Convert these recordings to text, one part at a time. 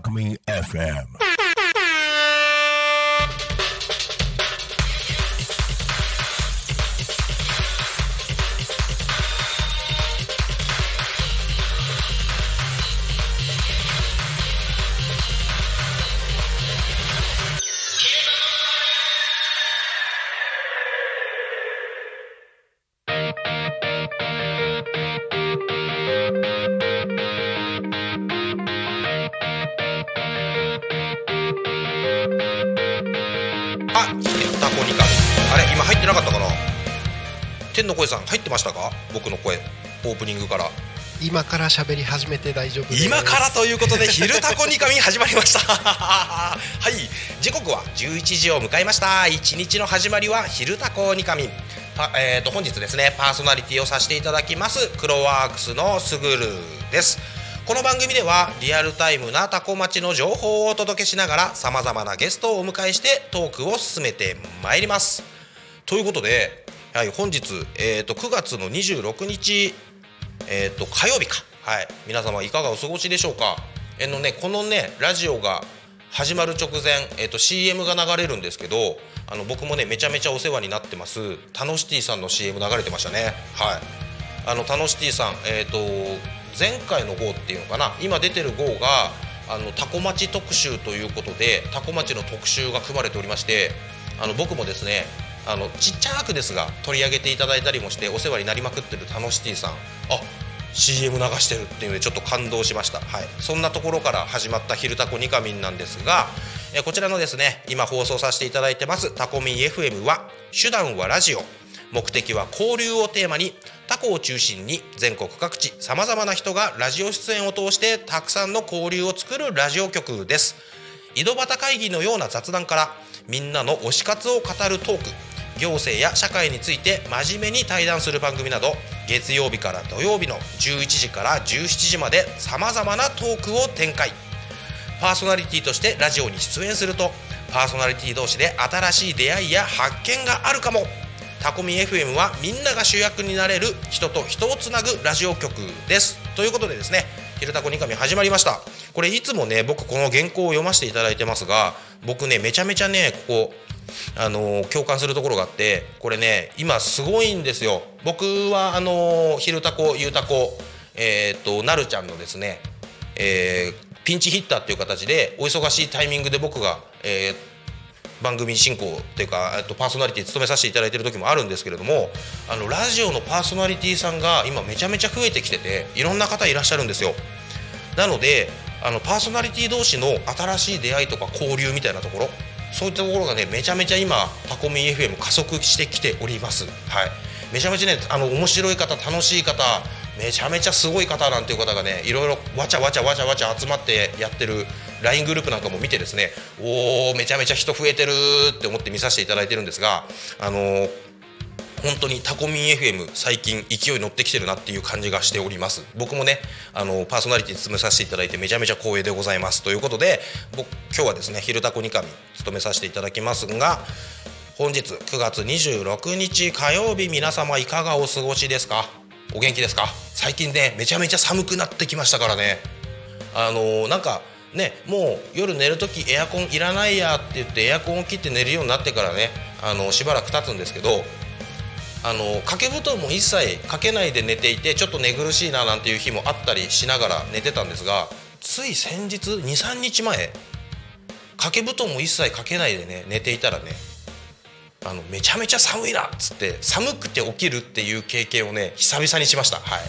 Alchemy FM. の声さん入ってましたか？僕の声。オープニングから。今から喋り始めて大丈夫今からということで「昼タコニカミ」始まりました。はい。時刻は11時を迎えました。一日の始まりは「昼タコニカミ」パえー、と本日ですねパーソナリティをさせていただきます。クロワークスのすぐるです。この番組ではリアルタイムなタコ町の情報をお届けしながらさまざまなゲストをお迎えしてトークを進めてまいります。ということで、はい、本日、えー、と9月の26日えー、と火曜日か、はい、皆様いかがお過ごしでしょうか？えのね、このねラジオが始まる直前、えー、と CM が流れるんですけどあの僕もねめちゃめちゃお世話になってます。タノシティさんの CM 流れてましたね。はい。あのタノシティさん、えー、と前回の号っていうのかな？今出てる号があのタコ町特集ということでタコ町の特集が組まれておりましてあの僕もですねあのちっちゃくですが取り上げていただいたりもしてお世話になりまくってるタノシティさん。あ CM 流してるっていうのでちょっと感動しました、はい、そんなところから始まった「昼タコニカミン」なんですがえこちらのですね今放送させていただいてますタコミン FM は手段はラジオ。目的は交流をテーマにタコを中心に全国各地さまざまな人がラジオ出演を通してたくさんの交流を作るラジオ局です。井戸端会議のような雑談からみんなの推し活を語るトーク。行政や社会について真面目に対談する番組など月曜日から土曜日の11時から17時までさまざまなトークを展開。パーソナリティとしてラジオに出演するとパーソナリティ同士で新しい出会いや発見があるかも。タコミ FM はみんなが主役になれる人と人をつなぐラジオ局です。ということでですね「昼タコニカミ」始まりました。これいつもね僕この原稿を読ませていただいてますが僕ねめちゃめちゃねここあの共感するところがあってこれね今すごいんですよ。僕はあの昼タコゆうたこえっ、となるちゃんのですね、えーピンチヒッターっていう形でお忙しいタイミングで僕が、えー番組進行っていうか、えっと、パーソナリティ務めさせていただいてる時もあるんですけれどもあのラジオのパーソナリティさんが今めちゃめちゃ増えてきてていろんな方いらっしゃるんですよ。なのであのパーソナリティ同士の新しい出会いとか交流みたいなところそういったところがねめちゃめちゃ今タコミン FM 加速してきております。はい。めちゃめちゃねあの面白い方楽しい方めちゃめちゃすごい方なんていう方がねいろいろわちゃわちゃわちゃわちゃ集まってやってる LINE グループなんかも見てですねおおめちゃめちゃ人増えてるって思って見させていただいてるんですがあのー本当にタコミン FM 最近勢い乗ってきてるなっていう感じがしております。僕もねあのパーソナリティ務めさせていただいてめちゃめちゃ光栄でございます。ということで僕今日はですね「昼タコニカミ」務めさせていただきますが本日9月26日火曜日皆様いかがお過ごしですか？お元気ですか？最近ねめちゃめちゃ寒くなってきましたからね。あのーなんかねもう夜寝る時エアコンいらないやって言ってエアコンを切って寝るようになってからねあのしばらく経つんですけどあの掛け布団も一切かけないで寝ていてちょっと寝苦しいななんていう日もあったりしながら寝てたんですがつい先日23日前掛け布団も一切かけないでね寝ていたらねあのめちゃめちゃ寒いなっつって寒くて起きるっていう経験をね久々にしました。はい。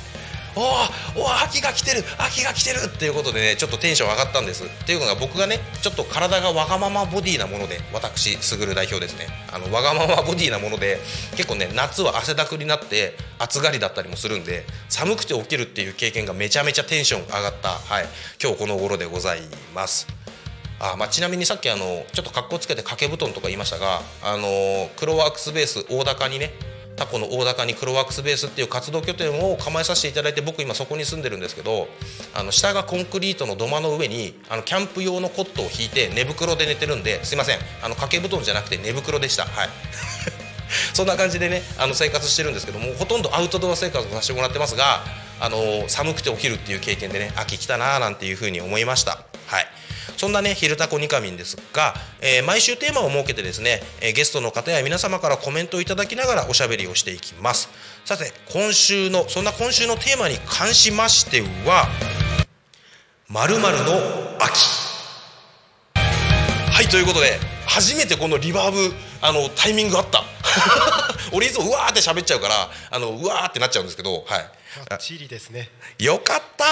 おお秋が来てる秋が来てるっていうことでねちょっとテンション上がったんです。っていうのが僕がねちょっと体がわがままボディなもので私すぐる代表ですね。あのわがままボディなもので結構ね夏は汗だくになって暑がりだったりもするんで寒くて起きるっていう経験がめちゃめちゃテンション上がったはい今日この頃でございます。あまあ、ちなみにさっきあのちょっと格好つけて掛け布団とか言いましたがあのクロワークスベース大高にねタコの大高にクロワークスベースっていう活動拠点を構えさせていただいて僕今そこに住んでるんですけどあの下がコンクリートの土間の上にあのキャンプ用のコットを引いて寝袋で寝てるんですいません。あの掛け布団じゃなくて寝袋でした。はい。そんな感じでねあの生活してるんですけどもほとんどアウトドア生活をさせてもらってますがあの寒くて起きるっていう経験でね秋来たなーなんていうふうに思いました。そんなね「昼タコニカミン」ですが、えー、毎週テーマを設けてですね、えー、ゲストの方や皆様からコメントをいただきながらおしゃべりをしていきます。さて今週のそんな今週のテーマに関しましては「まるの秋」はいということで初めてこのリバーブあのタイミングあった。俺いつもうわーって喋っちゃうからあのうわーってなっちゃうんですけどはい。バッチリですね。よかった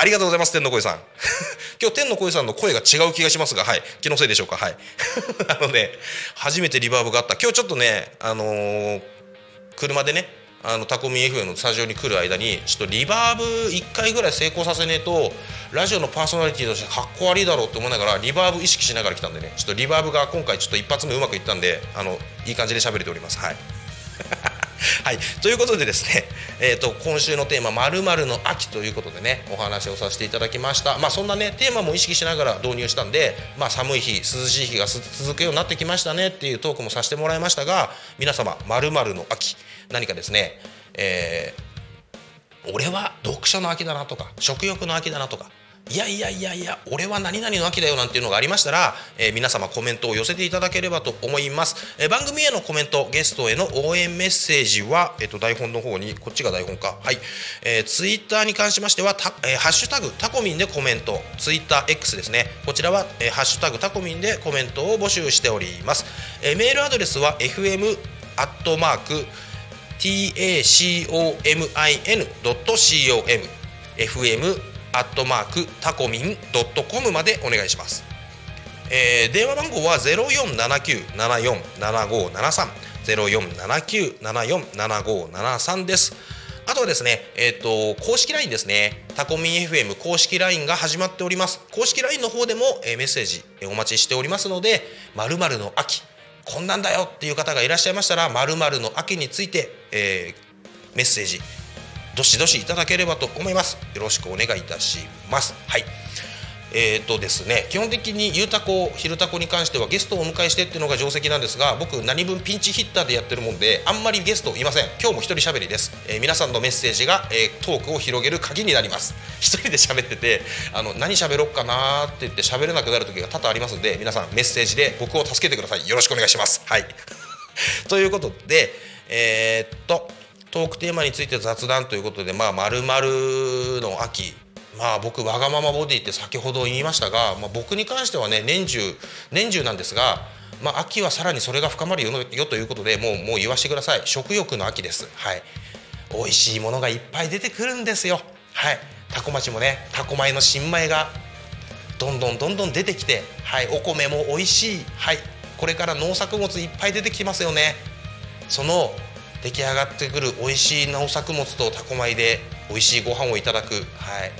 ありがとうございます天の声さん。今日天の声さんの声が違う気がしますがはい。気のせいでしょうか。はい。あのね初めてリバーブがあった。今日ちょっとねあのー、車でねあのタコミ FM のスタジオに来る間にちょっとリバーブ1回ぐらい成功させねえとラジオのパーソナリティとしてかっこ悪いだろうって思いながらリバーブ意識しながら来たんでねちょっとリバーブが今回ちょっと一発目うまくいったんであのいい感じで喋れております。はい。はい、ということでですね、えーと、今週のテーマ「まるの秋」ということでねお話をさせていただきました。まあそんなねテーマも意識しながら導入したんで、まあ、寒い日涼しい日が続くようになってきましたねっていうトークもさせてもらいましたが皆様「まるの秋」何かですね、えー、俺は読書の秋だなとか食欲の秋だなとかいやいやいやいや俺は何々の秋だよなんていうのがありましたら、えー、皆様コメントを寄せていただければと思います、えー、番組へのコメントゲストへの応援メッセージは、えーと、台本の方にこっちが台本か。はい、えー、ツイッターに関しましてはた、えー、ハッシュタグタコミンでコメント。ツイッター X ですね。こちらは、えー、ハッシュタグタコミンでコメントを募集しております、えー、メールアドレスは fm アットマーク tacomin.com fm アットマークタコミンドットコムまでお願いします、えー、電話番号は0479747573 0479747573ですあとはですね、えっ、ー、と、公式 LINE ですね。タコミン FM 公式 LINE が始まっております。公式 LINE の方でも、えー、メッセージ、えー、お待ちしておりますので、〇〇の秋、こんなんだよっていう方がいらっしゃいましたら、〇〇の秋について、えー、メッセージ、どしどしいただければと思います。よろしくお願いいたします。はい。えーとですね、基本的にゆうたこ、ひるたこに関してはゲストをお迎えしてっていうのが定石なんですが僕、何分ピンチヒッターでやってるもんであんまりゲストいません。今日も一人喋りです、えー、皆さんのメッセージが、えー、トークを広げる鍵になります。一人で喋っててあの何喋ろうかなって言って喋れなくなる時が多々ありますので皆さんメッセージで僕を助けてください。よろしくお願いします。はい。ということでえー、っとトークテーマについて雑談ということでまあ丸々の秋。まあ僕わがままボディって先ほど言いましたが、まあ、僕に関してはね年中年中なんですが、まあ、秋はさらにそれが深まるよということでもうもう言わしてください。食欲の秋です。はい。美味しいものがいっぱい出てくるんですよ。はい。タコ町もねタコ米の新米がどんどんどんどん出てきてはい。お米も美味しい。はい。これから農作物いっぱい出てきますよね。その出来上がってくる美味しい農作物とタコ米で美味しいご飯をいただく。はい。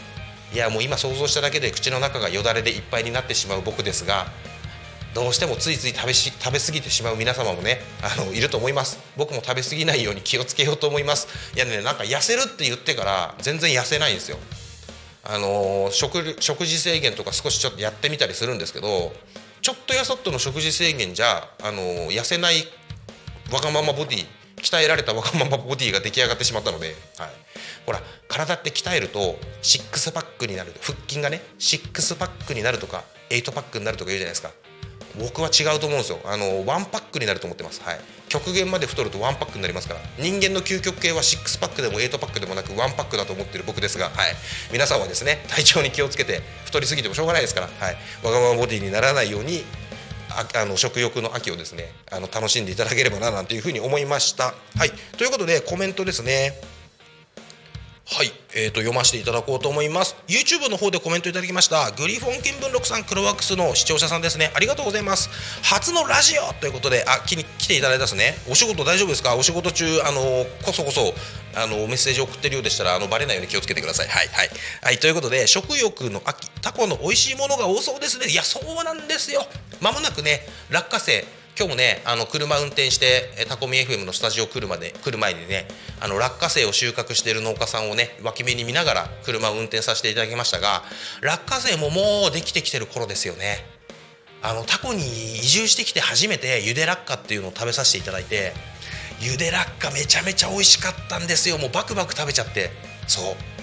いやもう今想像しただけで口の中がよだれでいっぱいになってしまう僕ですがどうしてもついつい食べし食べ過ぎてしまう皆様もねあのいると思います。僕も食べ過ぎないように気をつけようと思います。いやねなんか痩せるって言ってから全然痩せないんですよ。あの食食事制限とか少しちょっとやってみたりするんですけどちょっとやそっとの食事制限じゃあの痩せないわがままボディ鍛えられたわがままボディが出来上がってしまったので、はい、ほら体って鍛えるとシックスパックになる腹筋がねシックスパックになるとかエイトパックになるとか言うじゃないですか。僕は違うと思うんですよ。あのワンパックになると思ってます、はい、極限まで太るとワンパックになりますから。人間の究極系はシックスパックでもエイトパックでもなくワンパックだと思ってる僕ですが、はい、皆さんはですね体調に気をつけて太りすぎてもしょうがないですから、はい、わがままボディにならないようにあの食欲の秋をですねあの楽しんでいただければななんていうふうに思いました。はいということでコメントですね。はい、えーと、読ませていただこうと思います。YouTube の方でコメントいただきました。グリフォン見聞録さんクロワックスの視聴者さんですね。ありがとうございます。初のラジオということであ来に来ていただいたですね。お仕事大丈夫ですか？お仕事中あのこそこそあのメッセージを送ってるようでしたらあのバレないように気をつけてください。はいはい。はいということで食欲の秋タコの美味しいものが多そうですね。いやそうなんですよ。まもなくね落花生。今日もねあの車運転してタコミ FM のスタジオ来るまで来る前にねあの落花生を収穫している農家さんをね脇目に見ながら車を運転させていただきましたが落花生ももうできてきてる頃ですよね。あのタコに移住してきて初めてゆで落花っていうのを食べさせていただいてゆで落花めちゃめちゃ美味しかったんですよ。もうバクバク食べちゃって。そう。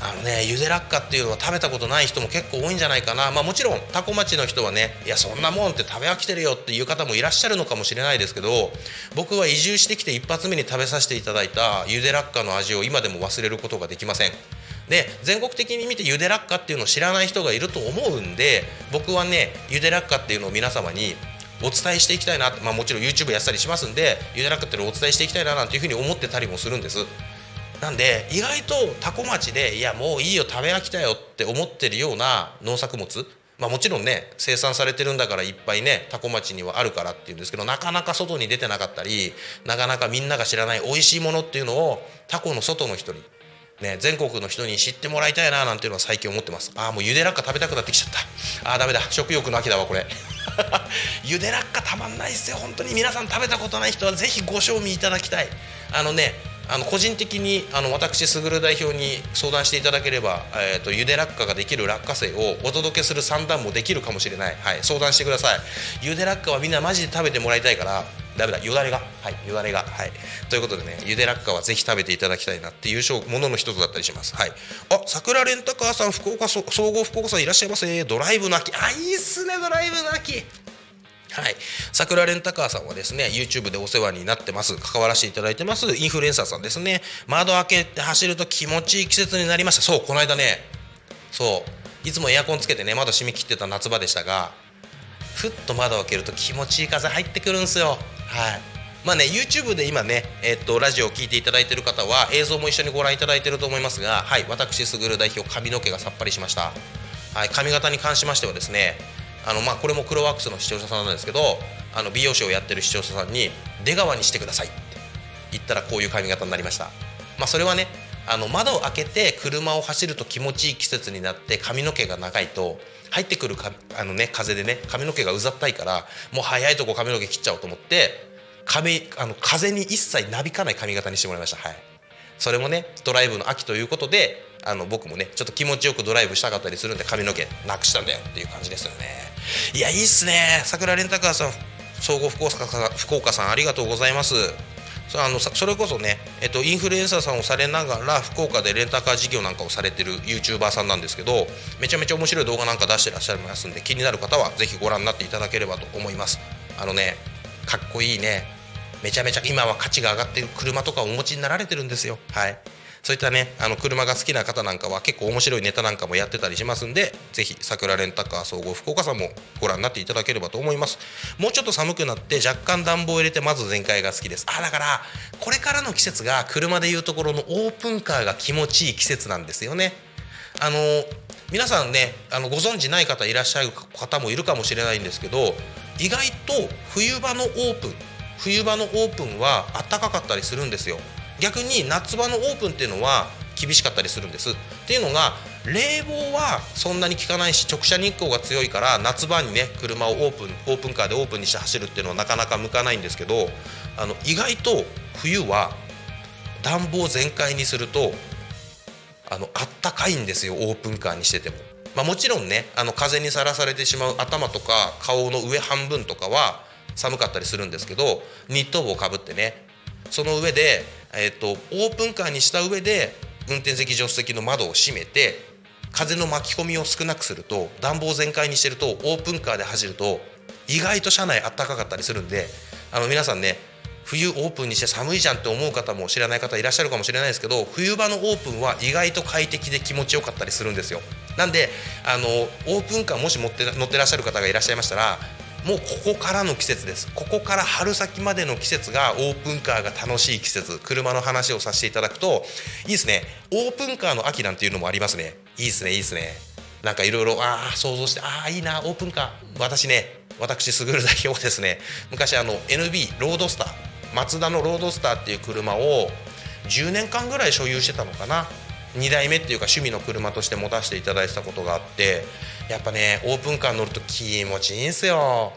あのねゆで落花っていうのは食べたことない人も結構多いんじゃないかな。まあもちろんタコ町の人はねいやそんなもんって食べ飽きてるよっていう方もいらっしゃるのかもしれないですけど僕は移住してきて一発目に食べさせていただいたゆで落花の味を今でも忘れることができません。で全国的に見てゆで落花っていうのを知らない人がいると思うんで僕はねゆで落花っていうのを皆様にお伝えしていきたいなまあ、もちろん YouTube やったりしますんでゆで落花っていうのをお伝えしていきたいななんていうふうに思ってたりもするんです。なんで意外と多古町でいやもういいよ食べ飽きたよって思ってるような農作物まあ、もちろんね生産されてるんだからいっぱいね多古町にはあるからっていうんですけどなかなか外に出てなかったりなかなかみんなが知らない美味しいものっていうのをタコの外の人に、ね、全国の人に知ってもらいたいななんていうのは最近思ってます。ああもうゆで落花食べたくなってきちゃった。ああダメだ。食欲の秋だわこれ。ゆで落花たまんないですよ本当に。皆さん食べたことない人はぜひご賞味いただきたい。あのねあの個人的にあの私卓代表に相談していただければ、えーと、ゆで落下ができる落花生をお届けする算段もできるかもしれない、はい、相談してください。ゆで落花はみんなマジで食べてもらいたいからダメだよだれが。はいよだれが。はい。ということでねゆで落花はぜひ食べていただきたいなっていうものの一つだったりします。はい。あ桜レンタカーさん福岡総合福岡さんいらっしゃいませ。ドライブの秋あいいっすねドライブの秋はい、桜レンタカーさんはですね YouTube でお世話になってます。関わらせていただいてます。インフルエンサーさんですね。窓開けて走ると気持ちいい季節になりました。そうこの間ね。そう。いつもエアコンつけてね窓閉め切ってた夏場でしたがふっと窓を開けると気持ちいい風入ってくるんですよ。はい。まあね YouTube で今ねえっとラジオを聴いていただいている方は映像も一緒にご覧いただいていると思いますがはい私卓代表髪の毛がさっぱりしました。はい髪型に関しましてはですねあのまあこれもクロワックスの視聴者さんなんですけどあの美容師をやってる視聴者さんに出川にしてくださいって言ったらこういう髪型になりました。まあそれはねあの窓を開けて車を走ると気持ちいい季節になって髪の毛が長いと入ってくるかあの、ね、風でね髪の毛がうざったいからもう早いとこ髪の毛切っちゃおうと思って髪あの風に一切なびかない髪型にしてもらいました。はい。それもねドライブの秋ということであの僕もねちょっと気持ちよくドライブしたかったりするんで髪の毛なくしたんだよっていう感じですよね。いやいいっすね。桜レンタカーさん総合福岡さん福岡さんありがとうございます。そあのそれこそね、えっと、インフルエンサーさんをされながら福岡でレンタカー事業なんかをされてる YouTuber さんなんですけどめちゃめちゃ面白い動画なんか出してらっしゃいますんで気になる方はぜひご覧になっていただければと思います。あのねかっこいいね。めちゃめちゃ今は価値が上がってる車とかをお持ちになられてるんですよ。はい。そういったねあの車が好きな方なんかは結構面白いネタなんかもやってたりしますんでぜひ桜レンタカー総合福岡さんもご覧になっていただければと思います。もうちょっと寒くなって若干暖房を入れてまず全開が好きです。あだからこれからの季節が車でいうところのオープンカーが気持ちいい季節なんですよね。あの皆さんねあのご存知ない方いらっしゃる方もいるかもしれないんですけど意外と冬場のオープン冬場のオープンは暖かかったりするんですよ。逆に夏場のオープンっていうのは厳しかったりするんですっていうのが冷房はそんなに効かないし直射日光が強いから夏場にね車をオープンオープンカーでオープンにして走るっていうのはなかなか向かないんですけどあの意外と冬は暖房全開にするとあのあったかいんですよオープンカーにしてても。まあ、もちろんねあの風にさらされてしまう頭とか顔の上半分とかは寒かったりするんですけどニット帽をかぶってねその上でえーと、オープンカーにした上で運転席助手席の窓を閉めて風の巻き込みを少なくすると暖房全開にしてるとオープンカーで走ると意外と車内あったかかったりするんであの皆さんね冬オープンにして寒いじゃんって思う方も知らない方いらっしゃるかもしれないですけど冬場のオープンは意外と快適で気持ちよかったりするんですよ。なんであのオープンカーもし持って乗ってらっしゃる方がいらっしゃいましたらもうここからの季節です。ここから春先までの季節がオープンカーが楽しい季節。車の話をさせていただくといいですね。オープンカーの秋なんていうのもありますね。いいですねいいですね。なんかいろいろああ想像してああいいなオープンカー。私ね私すぐる代表ですね。昔あの NB ロードスター。マツダのロードスターっていう車を10年間ぐらい所有してたのかな。2代目っていうか趣味の車として持たせていただいてたことがあってやっぱねオープンカー乗ると気持ちいいんすよ。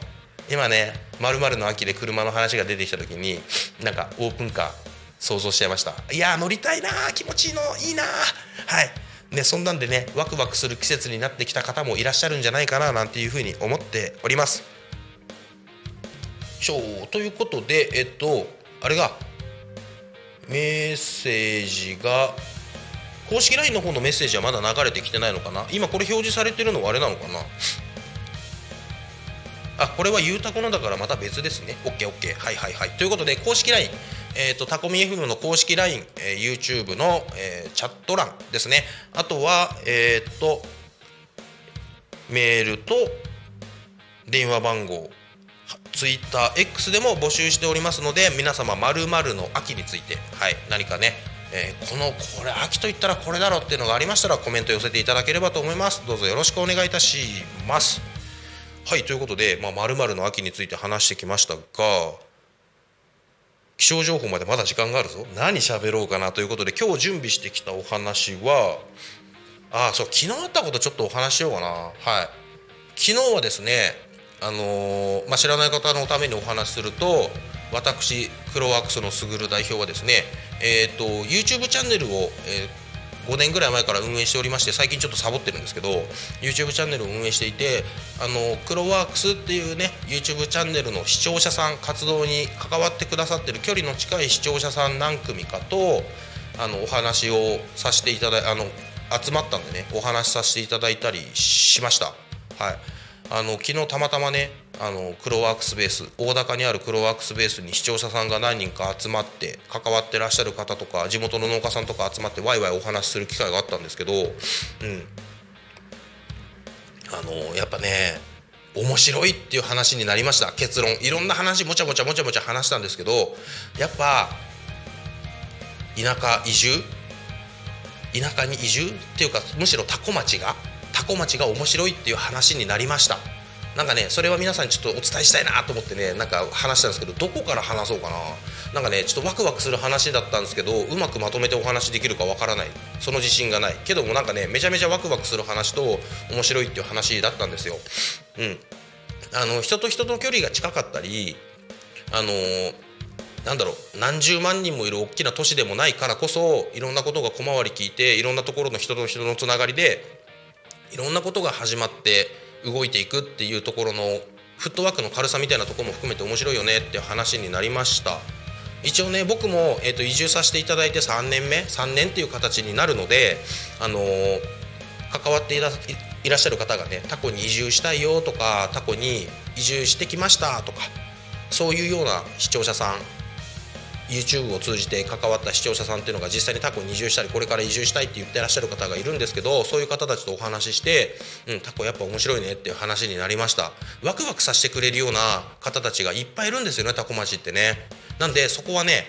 今ねまるの秋で車の話が出てきた時になんかオープンカー想像しちゃいました。いや乗りたいな気持ちいいのいいなはい。ねそんなんでねワクワクする季節になってきた方もいらっしゃるんじゃないかななんていうふうに思っております。ということでえっとあれがメッセージが公式 LINE の方のメッセージはまだ流れてきてないのかな？今これ表示されてるのはあれなのかな？あこれはゆうたこのだからまた別ですね。OKOK はいはいはい。ということで公式 LINE えーと、タコミ FM の公式 line え youtube の、えー、チャット欄ですね。あとはえっ、ー、とメールと電話番号 TwitterX でも募集しておりますので皆様まるの秋について、はい、何かねえー、このこれ秋と言ったらこれだろうっていうのがありましたらコメント寄せていただければと思います。どうぞよろしくお願いいたします。はいということでまる、まるの秋について話してきましたが気象情報までまだ時間があるぞ。何喋ろうかなということで今日準備してきたお話はああそう昨日あったことちょっとお話しようかな。はい。昨日はですねあのー、まあ、知らない方のためにお話しすると私クロワークスのすぐる代表はですね、えーと、YouTube チャンネルを、えー、5年ぐらい前から運営しておりまして最近ちょっとサボってるんですけど YouTube チャンネルを運営していてあのクロワークスっていうね YouTube チャンネルの視聴者さん活動に関わってくださってる距離の近い視聴者さん何組かとあのお話をさせていただいあの集まったんでねお話しさせていただいたりしました。はいあの昨日たまたまねあのクロワークスベース大高にあるクロワークスベースに視聴者さんが何人か集まって関わってらっしゃる方とか地元の農家さんとか集まってワイワイお話しする機会があったんですけど、うん、あのやっぱね面白いっていう話になりました。結論。いろんな話もちゃもちゃもちゃもちゃ話したんですけどやっぱ田舎移住？田舎に移住？っていうかむしろ多古町が？多古町が面白いっていう話になりました。なんかねそれは皆さんにちょっとお伝えしたいなと思ってねなんか話したんですけどどこから話そうかな。なんかねちょっとワクワクする話だったんですけどうまくまとめてお話できるかわからない。その自信がない。けどもなんかねめちゃめちゃワクワクする話と面白いっていう話だったんですよ。うん。あの人と人と距離が近かったりあのーなんだろう何十万人もいる大きな都市でもないからこそいろんなことが小回り聞いていろんなところの人と人のつながりでいろんなことが始まって動いていくっていうところのフットワークの軽さみたいなところも含めて面白いよねっていう話になりました。一応ね僕も、えーと、移住させていただいて3年目3年っていう形になるので、あのー、関わっていらいらっしゃる方がねタコに移住したいよとかタコに移住してきましたとかそういうような視聴者さん YouTube を通じて関わった視聴者さんっていうのが実際にタコに移住したりこれから移住したいって言ってらっしゃる方がいるんですけどそういう方たちとお話しして、うん、タコやっぱ面白いねっていう話になりました。ワクワクさせてくれるような方たちがいっぱいいるんですよねタコ町ってね。なんでそこはね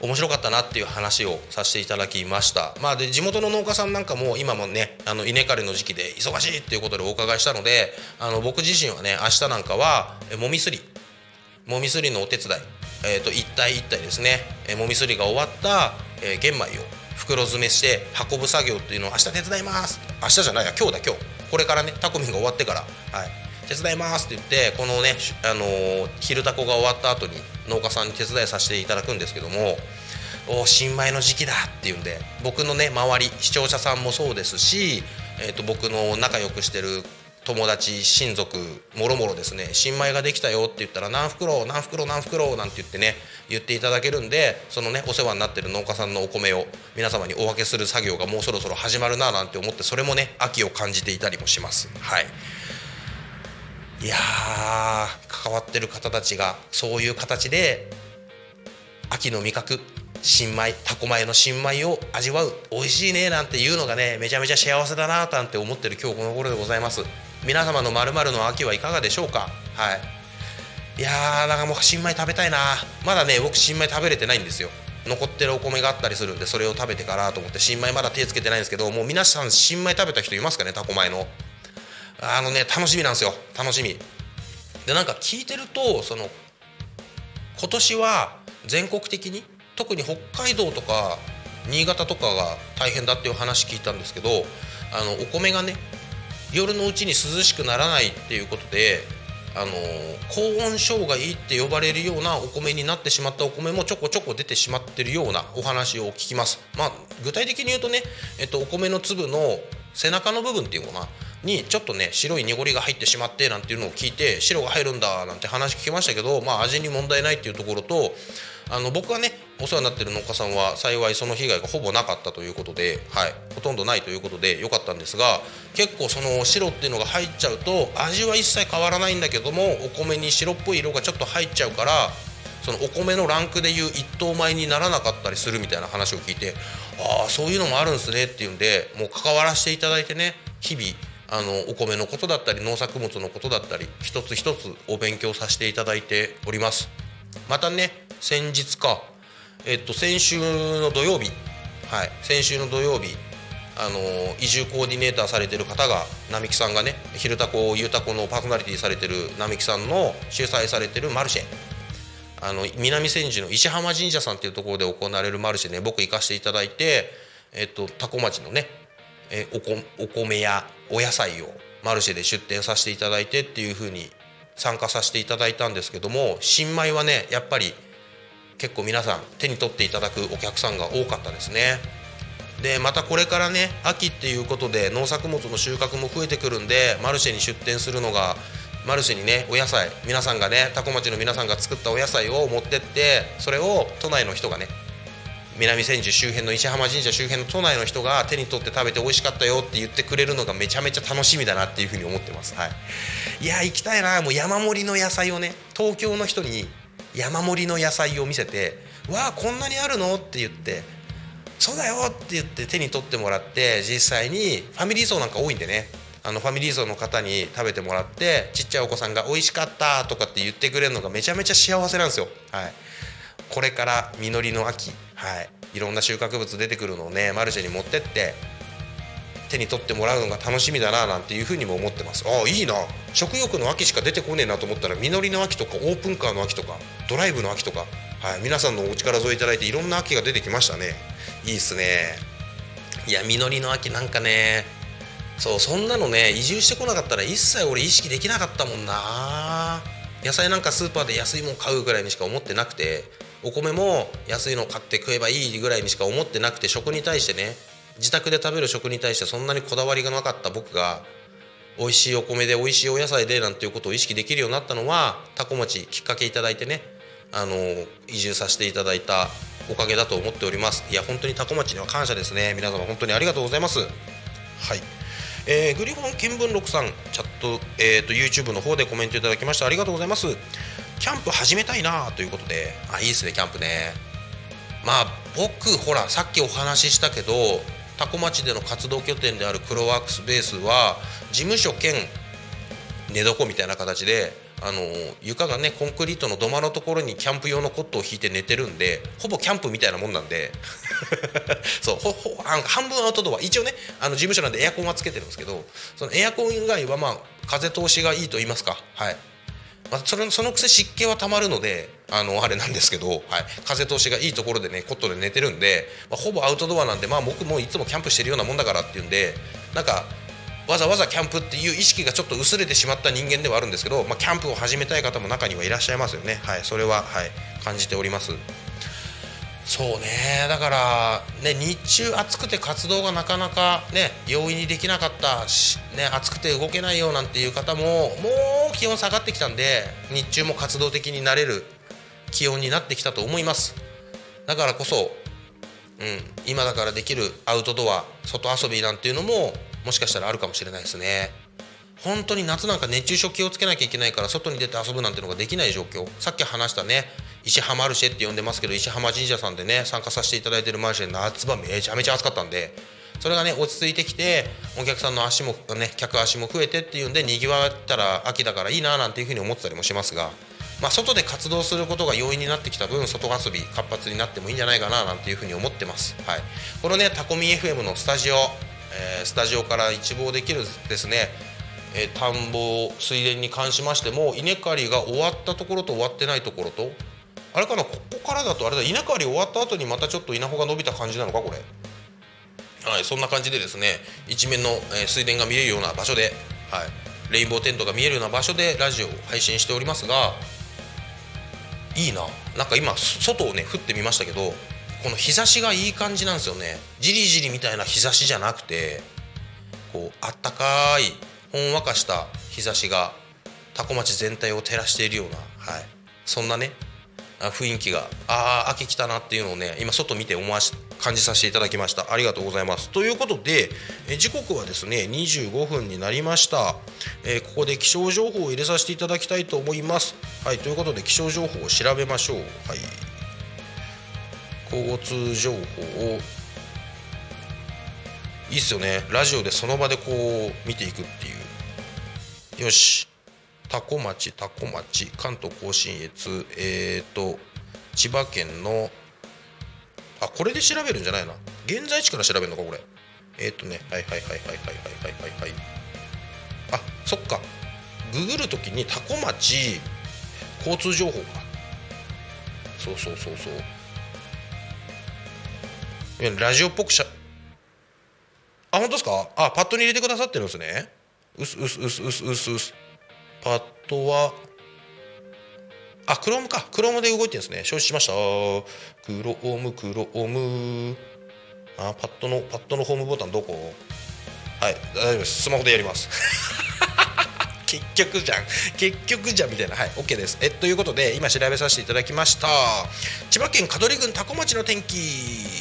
面白かったなっていう話をさせていただきました。まあ、で地元の農家さんなんかも今もねあの稲刈りの時期で忙しいっていうことでお伺いしたのであの僕自身はね明日なんかはもみすり。もみすりのお手伝い。えーと、一体一体ですね、えー、もみすりが終わった、えー、玄米を袋詰めして運ぶ作業っていうのを明日手伝います。明日じゃないや今日だ今日。これからねタコミンが終わってから、はい、手伝いますって言ってこのね、あのー、昼タコが終わった後に農家さんに手伝いさせていただくんですけどもお新米の時期だっていうんで僕のね周り視聴者さんもそうですし、えーと僕の仲良くしてる友達親族もろもろですね新米ができたよって言ったら何袋何袋何袋なんて言ってね言っていただけるんでそのねお世話になってる農家さんのお米を皆様にお分けする作業がもうそろそろ始まるななんて思ってそれもね秋を感じていたりもします。はい。いや関わってる方たちがそういう形で秋の味覚新米タコ米の新米を味わう美味しいねなんていうのがねめちゃめちゃ幸せだななんて思ってる今日この頃でございます。皆様のまるの秋はいかがでしょうか？はい。いやーだかもう新米食べたいな。まだね僕新米食べれてないんですよ。残ってるお米があったりするんでそれを食べてからと思って新米まだ手つけてないんですけどもう皆さん新米食べた人いますかね？タコ米の。あのね楽しみなんですよ。楽しみ。でなんか聞いてるとその今年は全国的に特に北海道とか新潟とかが大変だっていう話聞いたんですけどあのお米がね夜のうちに涼しくならないっていうことであの高温障害って呼ばれるようなお米になってしまったお米もちょこちょこ出てしまってるようなお話を聞きます。まあ、具体的に言うとね、えっと、お米の粒の背中の部分っていうのかなにちょっとね白い濁りが入ってしまってなんていうのを聞いて白が入るんだなんて話聞きましたけど、まあ、味に問題ないっていうところとあの僕がねお世話になってる農家さんは幸いその被害がほぼなかったということで、はい、ほとんどないということで良かったんですが結構その白っていうのが入っちゃうと味は一切変わらないんだけどもお米に白っぽい色がちょっと入っちゃうからそのお米のランクでいう一等米にならなかったりするみたいな話を聞いてああそういうのもあるんですねっていうんでもう関わらせていただいてね日々あのお米のことだったり農作物のことだったり一つ一つお勉強させていただいております。またね先日かえっと先週の土曜日はい先週の土曜日あの移住コーディネーターされてる方が並木さんがね「昼タコゆうたこ」のパーソナリティされてる並木さんの主催されてるマルシェ。あの南千住の石浜神社さんっていうところで行われるマルシェね僕行かせていただいて、えっと、多古町のねえおこお米やお野菜をマルシェで出店させていただいてっていうふうに参加させていただいたんですけども新米はねやっぱり結構皆さん手に取っていただくお客さんが多かったですね。でまたこれからね秋っていうことで農作物の収穫も増えてくるんでマルシェに出店するのがマルシェにねお野菜皆さんがね多古町の皆さんが作ったお野菜を持ってってそれを都内の人がね南千住周辺の石浜神社周辺の都内の人が手に取って食べて美味しかったよって言ってくれるのがめちゃめちゃ楽しみだなっていうふうに思ってます、はい、いや行きたいな。もう山盛りの野菜をね。東京の人に山盛りの野菜を見せて「わあこんなにあるの?」って言って「そうだよ」って言って手に取ってもらって実際にファミリー層なんか多いんでね。あのファミリー層の方に食べてもらってちっちゃいお子さんが「美味しかった」とかって言ってくれるのがめちゃめちゃ幸せなんですよ。はい、これから実りの秋、はい、いろんな収穫物出てくるのをねマルシェに持ってって手に取ってもらうのが楽しみだななんていうふうにも思ってます。ああいいな。食欲の秋しか出てこねえなと思ったら実りの秋とかオープンカーの秋とかドライブの秋とか、はい、皆さんのお力添えいただいていろんな秋が出てきましたね。いいっすね。いや実りの秋なんかねそうそんなのね移住してこなかったら一切俺意識できなかったもんな。野菜なんかスーパーで安いもん買うぐらいにしか思ってなくてお米も安いのを買って食えばいいぐらいにしか思ってなくて食に対してね自宅で食べる食に対してそんなにこだわりがなかった僕が美味しいお米で美味しいお野菜でなんていうことを意識できるようになったのは多古町きっかけいただいてねあの移住させていただいたおかげだと思っております。いや本当に多古町には感謝ですね。皆様本当にありがとうございます。はい。えー、グリフォン見聞録さんチャット,、えーと、YouTube の方でコメントいただきましてありがとうございます。キャンプ始めたいなということであいいですねキャンプね。まあ僕ほらさっきお話ししたけど多古町での活動拠点であるクロワークスベースは事務所兼寝床みたいな形であの床がねコンクリートの土間のところにキャンプ用のコットを引いて寝てるんでほぼキャンプみたいなもんなんで。そうほほあ半分アウトドア。一応ねあの事務所なんでエアコンはつけてるんですけどそのエアコン以外はまあ風通しがいいと言いますか。はい。まあ、それそのくせ湿気はたまるのであのあれなんですけど、はい、風通しがいいところでねコットで寝てるんで、まあ、ほぼアウトドアなんで、まあ、僕もいつもキャンプしてるようなもんだからっていうんでなんかわざわざキャンプっていう意識がちょっと薄れてしまった人間ではあるんですけど、まあ、キャンプを始めたい方も中にはいらっしゃいますよね、はい、それは、はい、感じております。そうね。だからね日中暑くて活動がなかなかね容易にできなかったし、ね、暑くて動けないよなんていう方ももう気温下がってきたんで日中も活動的になれる気温になってきたと思います。だからこそ、うん、今だからできるアウトドア外遊びなんていうのももしかしたらあるかもしれないですね。本当に夏なんか熱中症気をつけなきゃいけないから外に出て遊ぶなんてのができない状況。さっき話したね石浜マルシェって呼んでますけど石浜神社さんでね参加させていただいてるマルシェ夏場めちゃめちゃ暑かったんでそれがね落ち着いてきてお客さんの足もね客足も増えてっていうんでにぎわったら秋だからいいななんていうふうに思ってたりもしますが、まあ、外で活動することが容易になってきた分外遊び活発になってもいいんじゃないかななんていうふうに思ってます、はい、このねタコミ FM のスタジオ、えー、スタジオから一望できるですねえー、田んぼ水田に関しましても稲刈りが終わったところと終わってないところとあれかなここからだとあれだ稲刈り終わった後にまたちょっと稲穂が伸びた感じなのかこれ。はいそんな感じでですね一面の、え、水田が見えるような場所で、はい、レインボーテントが見えるような場所でラジオを配信しておりますがいいな。なんか今外をね降ってみましたけどこの日差しがいい感じなんですよね。じりじりみたいな日差しじゃなくてこうあったかいほんわかした日差しが多古町全体を照らしているような、はい、そんなね雰囲気が。ああ秋来たなっていうのをね今外見て思わし感じさせていただきました。ありがとうございます。ということでえ時刻はですね25分になりました、えー、ここで気象情報を入れさせていただきたいと思います。はいということで気象情報を調べましょう。はい。交通情報を。いいっすよね。ラジオでその場でこう見ていくっていう。よし。多古町多古町関東甲信越えっ、ー、と千葉県のあこれで調べるんじゃないな。現在地から調べるのかこれ。えっ、ー、とねはいはいはいはいはいはいはいはい。あそっか。ググるときに多古町交通情報か。そうそうそうそう。ラジオっぽくしゃあ本当ですか？あパッドに入れてくださってるんですね。うすうすうすうすうすうす。パッドはあクロームか。クロームで動いてるんですね。承知しました。クロームクロームあパッドのパッドのホームボタンどこ？はい大丈夫です。スマホでやります。結局じゃん。結局じゃんみたいな。はい OK です。えということで今調べさせていただきました。千葉県香取郡多古町の天気。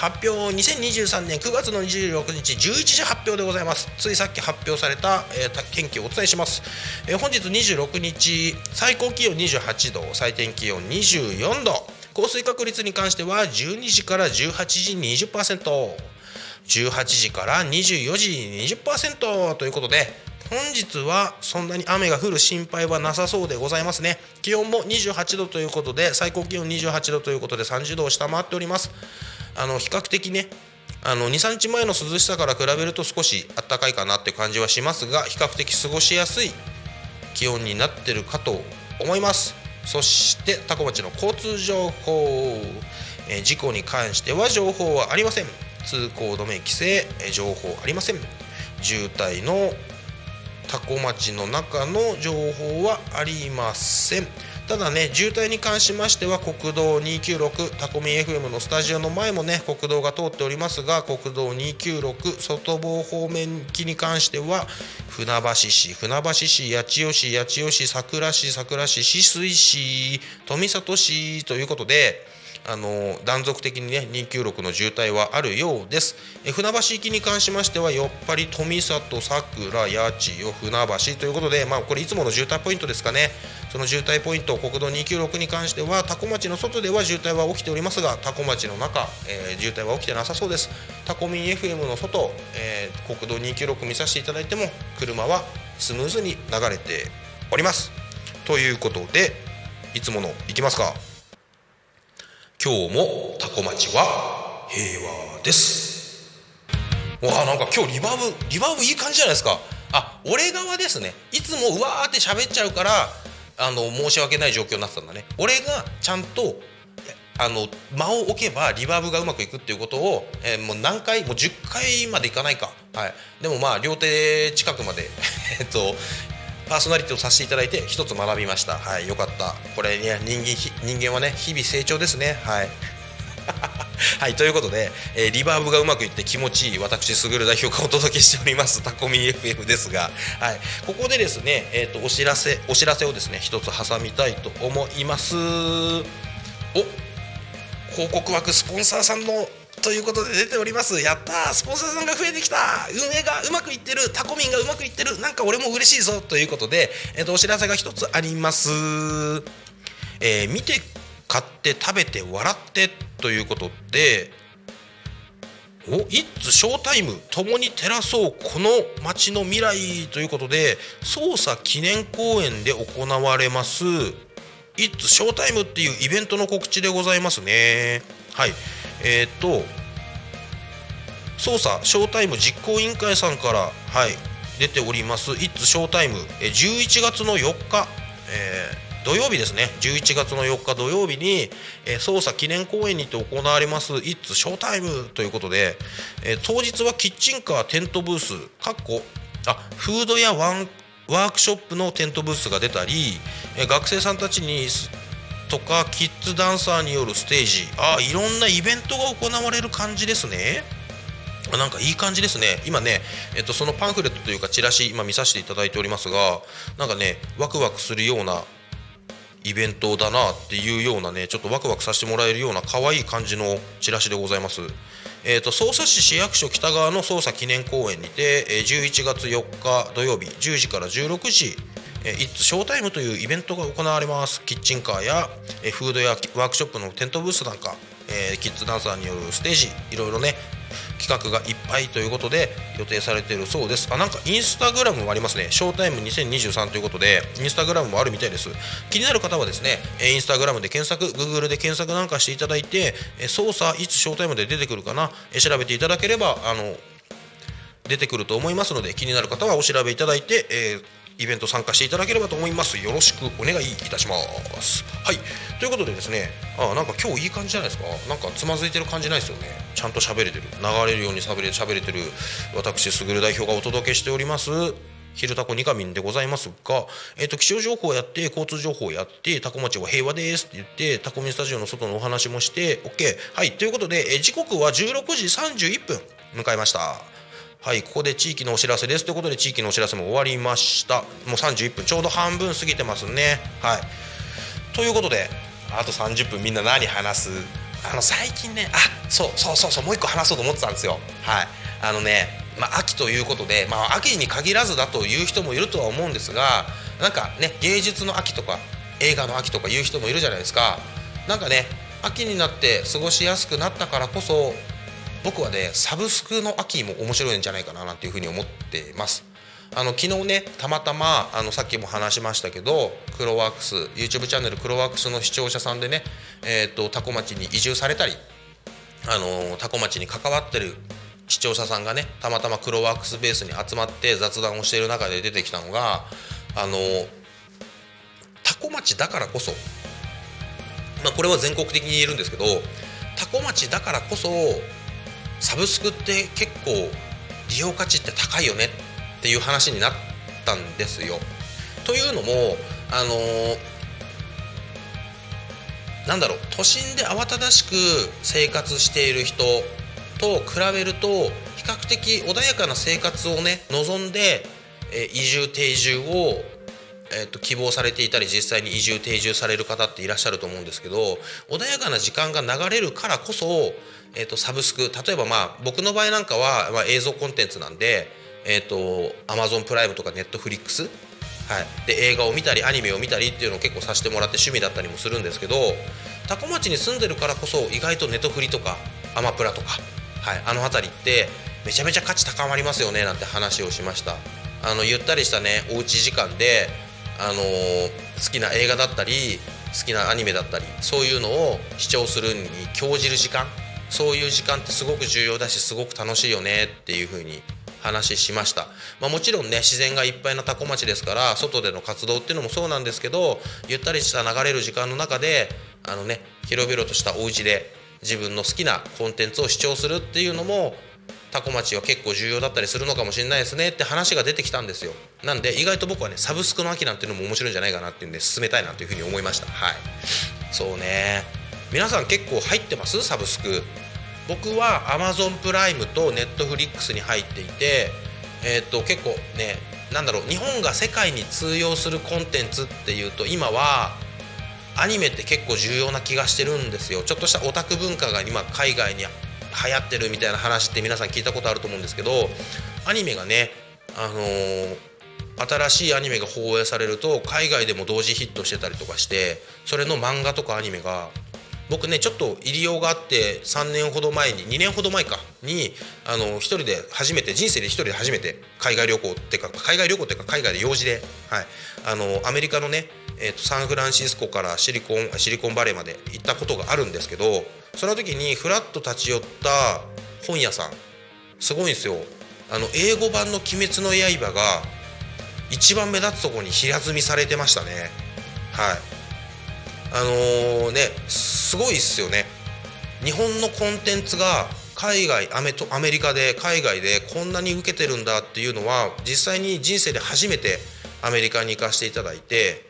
発表2023年9月の26日11時発表でございます。ついさっき発表された、えー、天気をお伝えします、えー、本日26日最高気温28度最低気温24度。降水確率に関しては12時から18時 20%18 時から24時20%ということで本日はそんなに雨が降る心配はなさそうでございますね。気温も28度ということで最高気温28度ということで30度を下回っております。あの比較的ねあの23日前の涼しさから比べると少し暖かいかなって感じはしますが比較的過ごしやすい気温になってるかと思います。そして多古町の交通情報、え事故に関しては情報はありません。通行止め規制、え情報ありません。渋滞の多古町の中の情報はありません。ただね渋滞に関しましては国道296タコミ FM のスタジオの前もね国道が通っておりますが国道296外房方面行きに関しては船橋市船橋市八千代市八千代市桜市桜市市止水市富里市ということであの断続的にね296の渋滞はあるようです。え船橋行きに関しましてはよっぱり富里さくら八千代船橋ということでまあこれいつもの渋滞ポイントですかね。その渋滞ポイント国道296に関しては多古町の外では渋滞は起きておりますが多古町の中、えー、渋滞は起きてなさそうです。タコミン FM の外、えー、国道296見させていただいても車はスムーズに流れております。ということでいつものいきますか？今日もタコ町は平和です。わあなんか今日リバーブリバーブいい感じじゃないですか。あ俺側ですね。いつもうわーって喋っちゃうからあの申し訳ない状況になってたんだね。俺がちゃんとあの間を置けばリバーブがうまくいくっていうことを、えー、もう何回もう10回までいかないか、はい、でもまあ両手近くまで えっとパーソナリティをさせていただいて一つ学びました。はいよかった。これね人間人間はね日々成長ですね。はい。はいということで、えー、リバーブがうまくいって気持ちいい私すぐる代表がお届けしておりますタコミ FM ですが、はい、ここでですね、えーと、お知らせお知らせをですね一つ挟みたいと思います。お広告枠スポンサーさんのということで出ております。やったー。スポンサーさんが増えてきた運営がうまくいってる。タコミンがうまくいってる。なんか俺も嬉しいぞ。ということで、えー、とお知らせが一つあります、えー、見て買って食べて笑って。ということでお「イッツショータイム。共に照らそう。この街の未来」ということで捜査記念公演で行われます「イッツショータイムっていうイベントの告知でございますね。はい。えー、と捜査ショータイム実行委員会さんからはい出ております「イッツショータイム11月の4日、えー土曜日ですね。11月の4日土曜日に、えー、捜査記念公演にて行われます「イッツショータイムということで、えー、当日はキッチンカーテントブースかっこあフードやワンワークショップのテントブースが出たり、えー、学生さんたちにとかキッズダンサーによるステージあいろんなイベントが行われる感じですね。なんかいい感じですね、今ね、えっと、そのパンフレットというかチラシ、今見させていただいておりますが、なんかね、ワクワクするようなイベントだなっていうようなねちょっとワクワクさせてもらえるような可愛い感じのチラシでございます。えーと、匝瑳市市役所北側の捜査記念公園にて、え、11月4日土曜日10時から16時「えー、It's Showtime」というイベントが行われます。キッチンカーや、え、フードやワークショップのテントブースなんか、え、キッズダンサーによるステージいろいろね企画がいっぱいということで予定されているそうです。あなんかインスタグラムもありますね。ショータイム2023ということでインスタグラムもあるみたいです。気になる方はですねインスタグラムで検索 Google で検索なんかしていただいて操作いつショータイムで出てくるかな。調べていただければあの出てくると思いますので気になる方はお調べいただいて、えーイベント参加していただければと思います。よろしくお願いいたします。はい。ということでですねあなんか今日いい感じじゃないですか？なんかつまずいてる感じないですよね。ちゃんと喋れてる。流れるように喋れ喋れてる。私すぐる代表がお届けしております。昼タコニカミンでございますが、えーと、気象情報をやって交通情報をやってタコ町は平和ですって言ってタコミンスタジオの外のお話もして OK はい。ということで、えー、時刻は16時31分。迎えました。はいここで地域のお知らせです。ということで地域のお知らせも終わりました。もう31分ちょうど半分過ぎてますね。はい。ということであと30分みんな何話す？あの最近ねあそうそうそうそうもう一個話そうと思ってたんですよ。はい。あのねまあ、秋ということで、まあ、秋に限らずだという人もいるとは思うんですがなんかね芸術の秋とか映画の秋とかいう人もいるじゃないですか。なんかね秋になって過ごしやすくなったからこそ僕はねサブスクの秋も面白いんじゃないかななんていうふうに思ってます。あの昨日ねたまたまあのさっきも話しましたけどクロワークス YouTube チャンネルクロワークスの視聴者さんでね、えーと、タコ町に移住されたりあのタコ町に関わってる視聴者さんがねたまたまクロワークスベースに集まって雑談をしている中で出てきたのがあのタコ町だからこそ、まあ、これは全国的に言えるんですけどタコ町だからこそサブスクって結構利用価値って高いよねっていう話になったんですよ。というのもあのー、なんだろう都心で慌ただしく生活している人と比べると比較的穏やかな生活をね望んで、え移住定住をえーと、希望されていたり実際に移住定住される方っていらっしゃると思うんですけど穏やかな時間が流れるからこそえーと、サブスク例えばまあ僕の場合なんかは、まあ、映像コンテンツなんで、えーと、アマゾンプライムとかネットフリックス、はい、で映画を見たりアニメを見たりっていうのを結構させてもらって趣味だったりもするんですけど多古町に住んでるからこそ意外とネトフリとかアマプラとか、はい、あの辺りってめちゃめちゃ価値高まりますよねなんて話をしました。あのゆったりしたねおうち時間で、あの、好きな映画だったり好きなアニメだったりそういうのを視聴するに興じる時間そういう時間ってすごく重要だしすごく楽しいよねっていうふうに話しました、まあ、もちろんね自然がいっぱいな多古町ですから外での活動っていうのもそうなんですけどゆったりした流れる時間の中であのね広々としたお家で自分の好きなコンテンツを視聴するっていうのも多古町は結構重要だったりするのかもしれないですねって話が出てきたんですよ。なんで意外と僕はねサブスクの秋なんていうのも面白いんじゃないかなっていうんで進めたいなというふうに思いました。はい。そうね。皆さん結構入ってます？サブスク。僕は Amazon プライムと Netflix に入っていて、えー、と結構ねなんだろう日本が世界に通用するコンテンツっていうと今はアニメって結構重要な気がしてるんですよ。ちょっとしたオタク文化が今海外に流行ってるみたいな話って皆さん聞いたことあると思うんですけどアニメがねあのー新しいアニメが放映されると海外でも同時ヒットしてたりとかしてそれの漫画とかアニメが僕ねちょっと入りようがあって3年ほど前に2年ほど前かにあの一人で初めて人生で一人で初めて海外旅行っていうか海外旅行っていうか海外で用事で、はい、あのアメリカのね、えーと、サンフランシスコからシリコンシリコンバレーまで行ったことがあるんですけどその時にふらっと立ち寄った本屋さんすごいんですよ。あの英語版の「鬼滅の刃」が一番目立つとこに平積みされてましたね。はい。あのー、ねすごいっすよね。日本のコンテンツが海外アメアメリカで海外でこんなに受けてるんだっていうのは実際に人生で初めてアメリカに行かせていただいて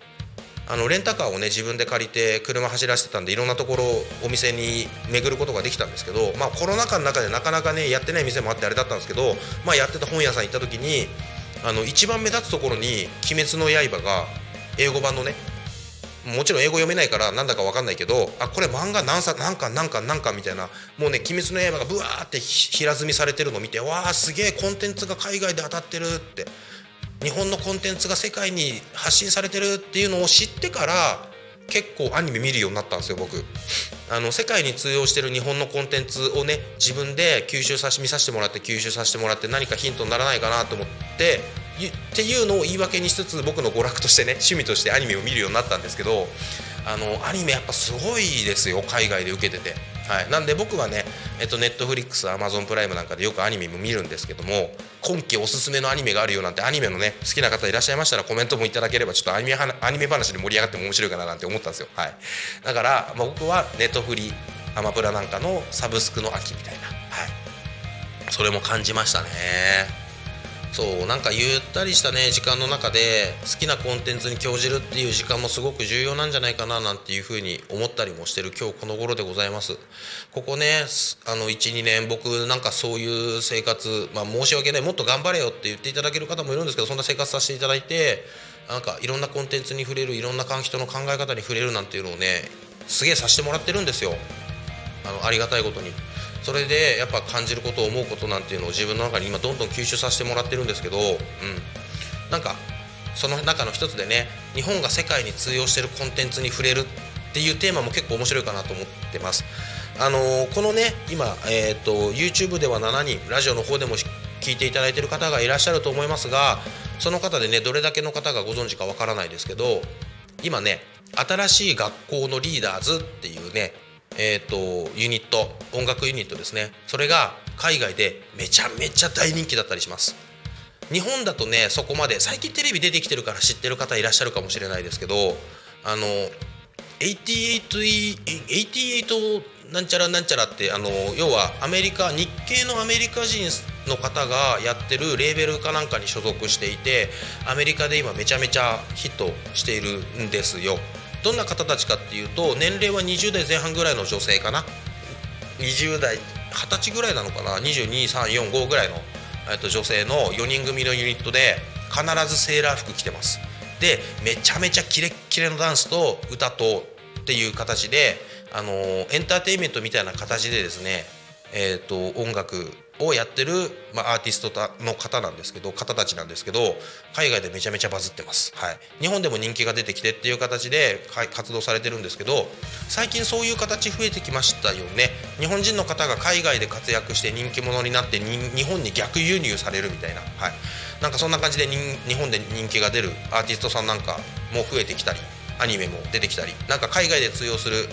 あのレンタカーをね自分で借りて車走らせてたんでいろんなところお店に巡ることができたんですけど、まあ、コロナ禍の中でなかなかねやってない店もあってあれだったんですけど、まあ、やってた本屋さん行った時にあの一番目立つところに「鬼滅の刃」が英語版のねもちろん英語読めないからなんだか分かんないけどあこれ漫画何冊何巻何巻何巻みたいなもうね「鬼滅の刃」がブワーって平積みされてるのを見てわあすげえコンテンツが海外で当たってるって。日本のコンテンツが世界に発信されてるっていうのを知ってから結構アニメ見るようになったんですよ僕。あの世界に通用してる日本のコンテンツをね自分で吸収さし見させてもらって吸収させてもらって何かヒントにならないかなと思ってっていうのを言い訳にしつつ僕の娯楽としてね趣味としてアニメを見るようになったんですけどあのアニメやっぱすごいですよ海外で受けてて、はい、なんで僕はねえっとネットフリックスアマゾンプライムなんかでよくアニメも見るんですけども今季おすすめのアニメがあるよなんてアニメのね好きな方いらっしゃいましたらコメントもいただければちょっとアニメアニメ話で盛り上がっても面白いかななんて思ったんですよ、はい、だから、まあ、僕はネットフリアマプラなんかのサブスクの秋みたいな、はい、それも感じましたね。そうなんかゆったりしたね時間の中で好きなコンテンツに興じるっていう時間もすごく重要なんじゃないかななんていうふうに思ったりもしてる今日この頃でございますここねあの12年僕なんかそういう生活まあ申し訳ないもっと頑張れよって言っていただける方もいるんですけどそんな生活させていただいてなんかいろんなコンテンツに触れるいろんな人の考え方に触れるなんていうのをねすげえさせてもらってるんですよあのありがたいことに。それでやっぱ感じること思うことなんていうのを自分の中に今どんどん吸収させてもらってるんですけど、うん、なんかその中の一つでね日本が世界に通用してるコンテンツに触れるっていうテーマも結構面白いかなと思ってます。あのー、このね今、えーと、YouTube では7人ラジオの方でも聞いていただいてる方がいらっしゃると思いますがその方でねどれだけの方がご存知かわからないですけど今ね新しい学校のリーダーズっていうねえーと、ユニット音楽ユニットですね。それが海外でめちゃめちゃ大人気だったりします。日本だとねそこまで最近テレビ出てきてるから知ってる方いらっしゃるかもしれないですけどあの88 88なんちゃらなんちゃらってあの要はアメリカ日系のアメリカ人の方がやってるレーベルかなんかに所属していてアメリカで今めちゃめちゃヒットしているんですよ。どんな方たちかっていうと年齢は20代前半ぐらいの女性かな。20代。20歳ぐらいなのかな。22345ぐらいの、えっと、女性の4人組のユニットで必ずセーラー服着てます。でめちゃめちゃキレッキレのダンスと歌とっていう形であのエンターテインメントみたいな形でですねえーと、音楽をやってる、まあ、アーティストの方なんですけど方たちなんですけど海外でめちゃめちゃバズってます、はい、日本でも人気が出てきてっていう形で活動されてるんですけど最近そういう形増えてきましたよね。日本人の方が海外で活躍して人気者になって日本に逆輸入されるみたいな、はい、なんかそんな感じで日本で人気が出るアーティストさんなんかも増えてきたりアニメも出てきたりなんか海外で通用する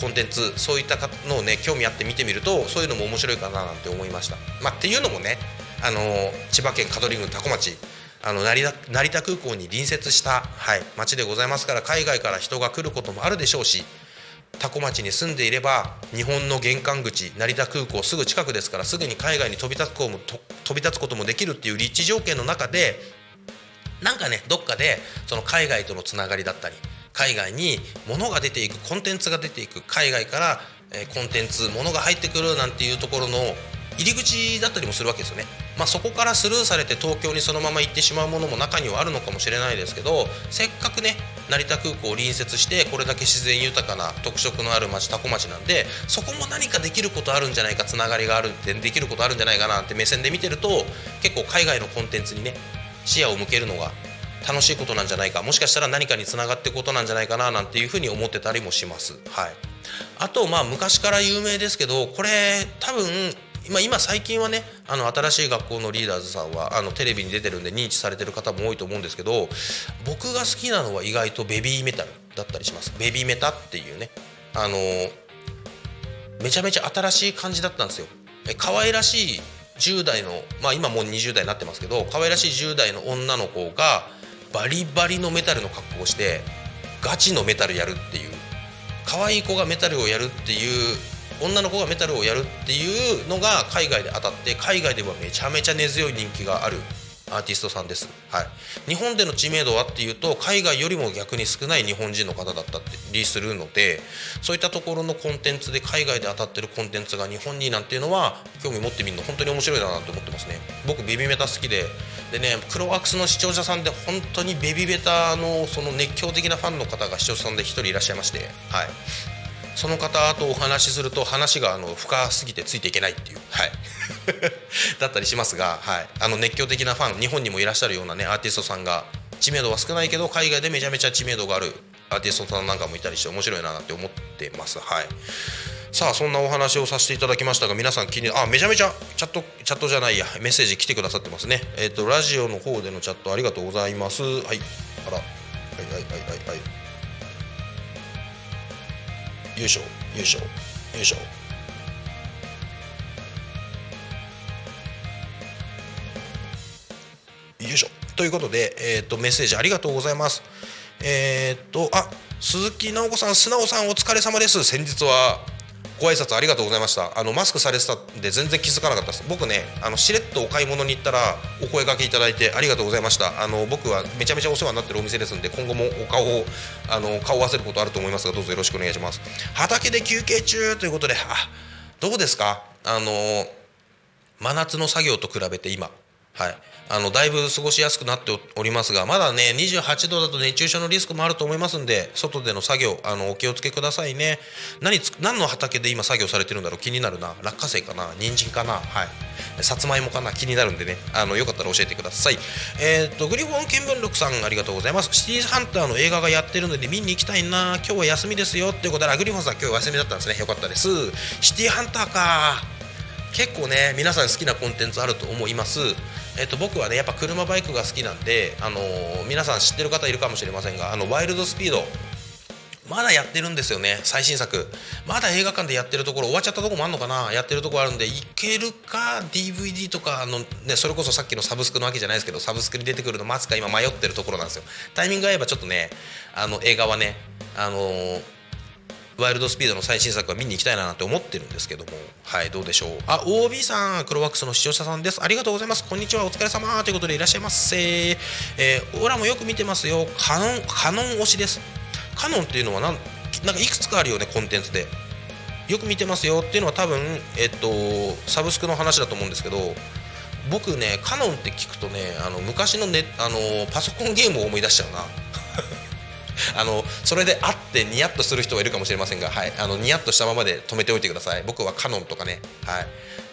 コンテンツそういったのをね興味あって見てみるとそういうのも面白いかななんて思いました。まあ、っていうのもねあの千葉県香取郡多古町あの成田成田空港に隣接した、はい、町でございますから海外から人が来ることもあるでしょうし多古町に住んでいれば日本の玄関口成田空港すぐ近くですからすぐに海外に飛び立つことも飛び立つこともできるっていう立地条件の中でなんかねどっかでその海外とのつながりだったり海外に物が出ていくコンテンツが出ていく海外から、コンテンツ物が入ってくるなんていうところの入り口だったりもするわけですよね、まあ、そこからスルーされて東京にそのまま行ってしまうものも中にはあるのかもしれないですけどせっかくね成田空港を隣接してこれだけ自然豊かな特色のある町多古町なんでそこも何かできることあるんじゃないかつながりがあるってできることあるんじゃないかなって目線で見てると結構海外のコンテンツにね視野を向けるのが楽しいことなんじゃないか。もしかしたら何かにつながっていくことなんじゃないかななんていうふうに思ってたりもします。はい、あとまあ昔から有名ですけどこれ多分今今最近はねあの新しい学校のリーダーズさんはあのテレビに出てるんで認知されてる方も多いと思うんですけど僕が好きなのは意外とベビーメタルだったりします。ベビーメタっていうねあのめちゃめちゃ新しい感じだったんですよ。可愛らしい10代のまあ今もう20代になってますけど可愛らしい10代の女の子がバリバリのメタルの格好をしてガチのメタルやるっていう可愛い子がメタルをやるっていう女の子がメタルをやるっていうのが海外で当たって海外ではめちゃめちゃ根強い人気があるアーティストさんです、はい、日本での知名度はっていうと海外よりも逆に少ない日本人の方だったりするのでそういったところのコンテンツで海外で当たってるコンテンツが日本になんていうのは興味持ってみるの本当に面白いなと思ってますね。僕ベビーメタ好きででねクロワークスの視聴者さんで本当にベビーメタのその熱狂的なファンの方が視聴者さんで1人いらっしゃいましてはい。その方とお話しすると話があの深すぎてついていけないっていう、はい、だったりしますが、はい、あの熱狂的なファン日本にもいらっしゃるようなねアーティストさんが知名度は少ないけど海外でめちゃめちゃ知名度があるアーティストさんなんかもいたりして面白いなって思ってます。はい。さあそんなお話をさせていただきましたが皆さん気にあめちゃめちゃチャットチャットじゃないやメッセージ来てくださってますね。えっ、ー、とラジオの方でのチャットありがとうございます。はい。あら。はいはいはいはいはい。よいしょよいしょよいしょ。よいしょ。ということで、えーと、メッセージありがとうございます。えっ、ー、とあ鈴木直子さん素直さんお疲れ様です。先日はご挨拶ありがとうございました。あのマスクされてたんで全然気づかなかったです。僕ねあのしれっとお買い物に行ったらお声掛けいただいてありがとうございました。あの僕はめちゃめちゃお世話になってるお店ですんで今後もお顔をあの顔を合わせることあると思いますがどうぞよろしくお願いします。畑で休憩中ということであどうですか？あの真夏の作業と比べて今。はい。あのだいぶ過ごしやすくなっておりますがまだね28度だと熱中症のリスクもあると思いますんで外での作業あのお気をつけくださいね。何何の畑で今作業されてるんだろう？気になるな。落花生かな？人参かな？はい。さつまいもかな？気になるんでね。あのよかったら教えてください。えっ、とグリフォン見聞録さんありがとうございます。シティーハンターの映画がやってるので見に行きたいな。今日は休みですよっていうことでグリフォンさん今日休みだったんですね。よかったです。シティーハンターか。結構ね皆さん好きなコンテンツあると思います。えっと、僕はねやっぱ車バイクが好きなんで、あのー、皆さん知ってる方いるかもしれませんがあのワイルドスピード。まだやってるんですよね最新作。まだ映画館でやってるところ終わっちゃったとこもあるのかなやってるとこあるんでいけるか DVD とかの、ね、それこそさっきのサブスクのわけじゃないですけどサブスクに出てくるの待つか今迷ってるところなんですよ。タイミング合えばちょっとねあの映画はねあのーワイルドスピードの最新作は見に行きたいなって思ってるんですけども。はいどうでしょう。あ OB さんクロワックスの視聴者さんです。ありがとうございます。こんにちは。お疲れ様ということでいらっしゃいませ。えー、オラもよく見てますよ。カノンカノン推しです。カノンっていうのはなんなんかいくつかあるよねコンテンツで。よく見てますよ。っていうのは多分えっとサブスクの話だと思うんですけど。僕ねカノンって聞くとねあの昔のねあのパソコンゲームを思い出しちゃうな。あのそれであってニヤッとする人はいるかもしれませんが、はい、あのニヤッとしたままで止めておいてください。僕はカノンとかね、はい、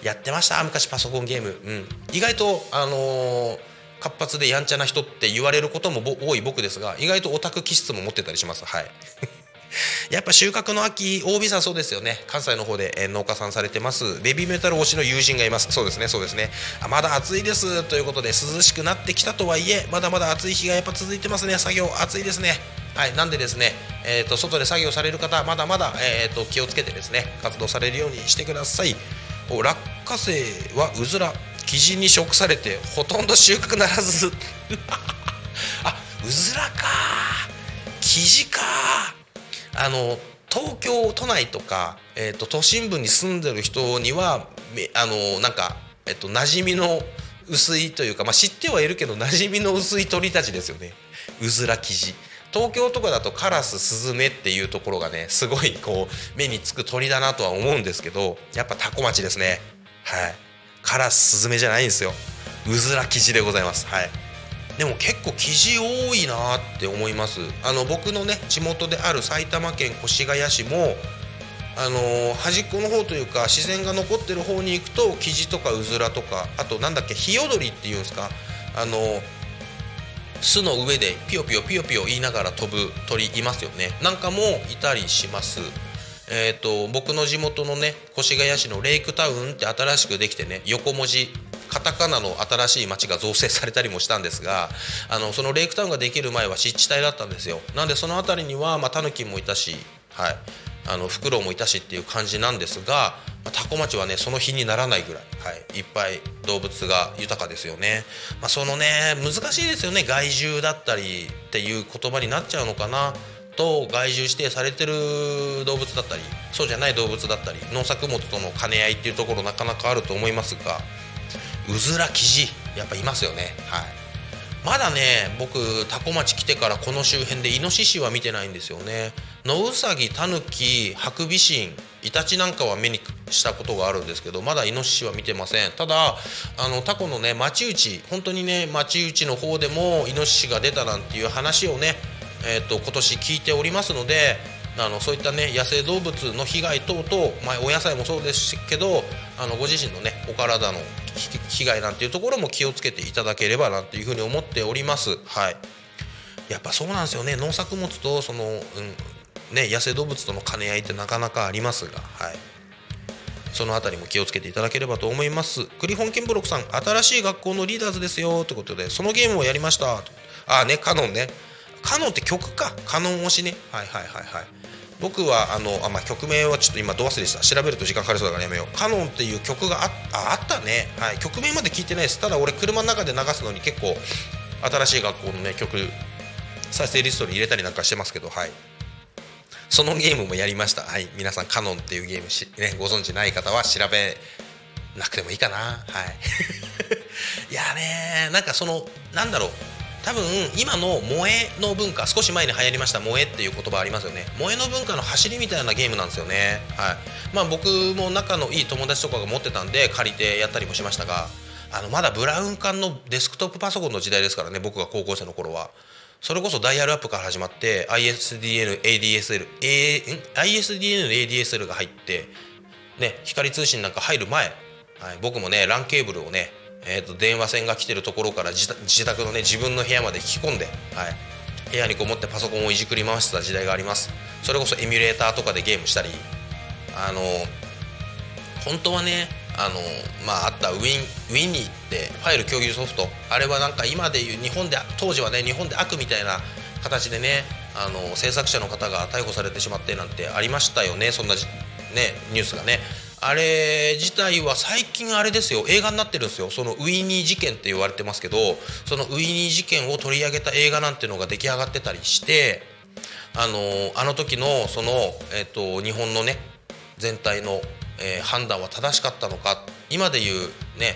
やってました昔パソコンゲーム、うん、意外とあのー、活発でやんちゃな人って言われることも多い僕ですが意外とオタク気質も持ってたりします。はい。やっぱ収穫の秋 OB さんそうですよね。関西の方で、え農家さんされてます。ベビーメタル推しの友人がいます。そうですねそうですね。あまだ暑いです。ということで涼しくなってきたとはいえまだまだ暑い日がやっぱ続いてますね。作業暑いですね。はい、なんでですね、えーと、外で作業される方まだまだ、えーと、気をつけてですね活動されるようにしてください。落花生はうずら生地に食されてほとんど収穫ならず。あうずらか。生地か。あの東京都内とか、えーと、都心部に住んでる人にはあのなんか、えー、と馴染みの薄いというか、まあ、知ってはいるけど馴染みの薄い鳥たちですよね。うずら生地。東京とかだとカラススズメっていうところがねすごいこう目につく鳥だなとは思うんですけどやっぱタコ町ですね。はい。カラススズメじゃないんですよ。うずら生地でございます。はい。でも結構生地多いなって思います。あの僕のね地元である埼玉県越谷市もあの端っこの方というか自然が残ってる方に行くとキジとかうずらとかあとなんだっけヒヨドリっていうんですか？あの巣の上でピヨピヨピヨピヨ言いながら飛ぶ鳥いますよね。なんかもいたりします。えーと、僕の地元のね越谷市のレイクタウンって新しくできてね横文字カタカナの新しい町が造成されたりもしたんですがあのそのレイクタウンができる前は湿地帯だったんですよ。なんでその辺りには、ま、タヌキもいたし、はい、あのフクロウもいたしっていう感じなんですが、まあ、タコ町はねその日にならないぐらい、はい、いっぱい動物が豊かですよね、まあ、そのね難しいですよね害獣だったりっていう言葉になっちゃうのかなと害獣指定されてる動物だったりそうじゃない動物だったり農作物との兼ね合いっていうところなかなかあると思いますがうずらキジやっぱいますよね。はい。まだね僕多古町来てからこの周辺でイノシシは見てないんですよね。ノウサギタヌキハクビシンイタチなんかは目にしたことがあるんですけどまだイノシシは見てません。ただあのタコのね町内本当にね町内の方でもイノシシが出たなんていう話をねえーと、今年聞いておりますのであのそういったね野生動物の被害等々、まあ、お野菜もそうですけどあのご自身のねお体の被害なんていうところも気をつけていただければなっていうふうに思っております。はい。やっぱそうなんですよね。農作物とその、うんね、野生動物との兼ね合いってなかなかありますがはい。その辺りも気をつけていただければと思います。クリホンケンブロックさん新しい学校のリーダーズですよ。ということでそのゲームをやりました。ああねカノンね。カノンって曲か。カノン推しね。はいはいはいはい。僕はあのあ、まあ、曲名はちょっと今ど忘れした。調べると時間かかりそうだからやめよう。カノンっていう曲がああったね、はい、曲名まで聞いてないです。ただ俺車の中で流すのに結構新しい学校のね曲再生リストに入れたりなんかしてますけどはい。そのゲームもやりました。はい。皆さんカノンっていうゲームし、ね、ご存知ない方は調べなくてもいいかな。はい。いやねなんかそのなんだろう。多分今の萌えの文化少し前に流行りました萌えっていう言葉ありますよね。萌えの文化の走りみたいなゲームなんですよね。はい。まあ僕も仲のいい友達とかが持ってたんで借りてやったりもしましたがあのまだブラウン管のデスクトップパソコンの時代ですからね僕が高校生の頃は。それこそダイヤルアップから始まって ISDNADSLISDNADSL が入ってね光通信なんか入る前、はい、僕もね LAN ケーブルをねえーと、電話線が来てるところから自宅のね自分の部屋まで引き込んで、はい、部屋にこもってパソコンをいじくり回してた時代があります。それこそエミュレーターとかでゲームしたりあの本当はねあのまああったウィンウィニーってファイル共有ソフトあれはなんか今でいう日本で当時はね日本で悪みたいな形でねあの制作者の方が逮捕されてしまってなんてありましたよねそんなねニュースがね。あれ自体は最近あれですよ。映画になってるんですよ。そのウィニー事件って言われてますけどそのウィニー事件を取り上げた映画なんていうのが出来上がってたりしてあのあの時のその、えーと、日本のね全体の、えー、判断は正しかったのか今でいうね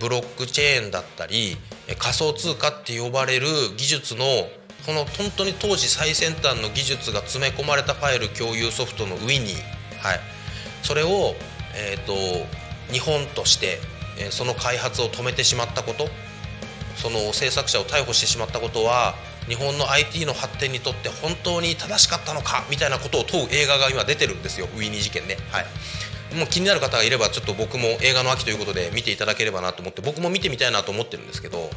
ブロックチェーンだったり仮想通貨って呼ばれる技術のこの本当に当時最先端の技術が詰め込まれたファイル共有ソフトのウィニー、はい、それを、えーと、日本として、えー、その開発を止めてしまったことその制作者を逮捕してしまったことは日本の IT の発展にとって本当に正しかったのかみたいなことを問う映画が今出てるんですよウィニー事件ね。はいもう気になる方がいればちょっと僕も映画の秋ということで見ていただければなと思って僕も見てみたいなと思ってるんですけど、はい、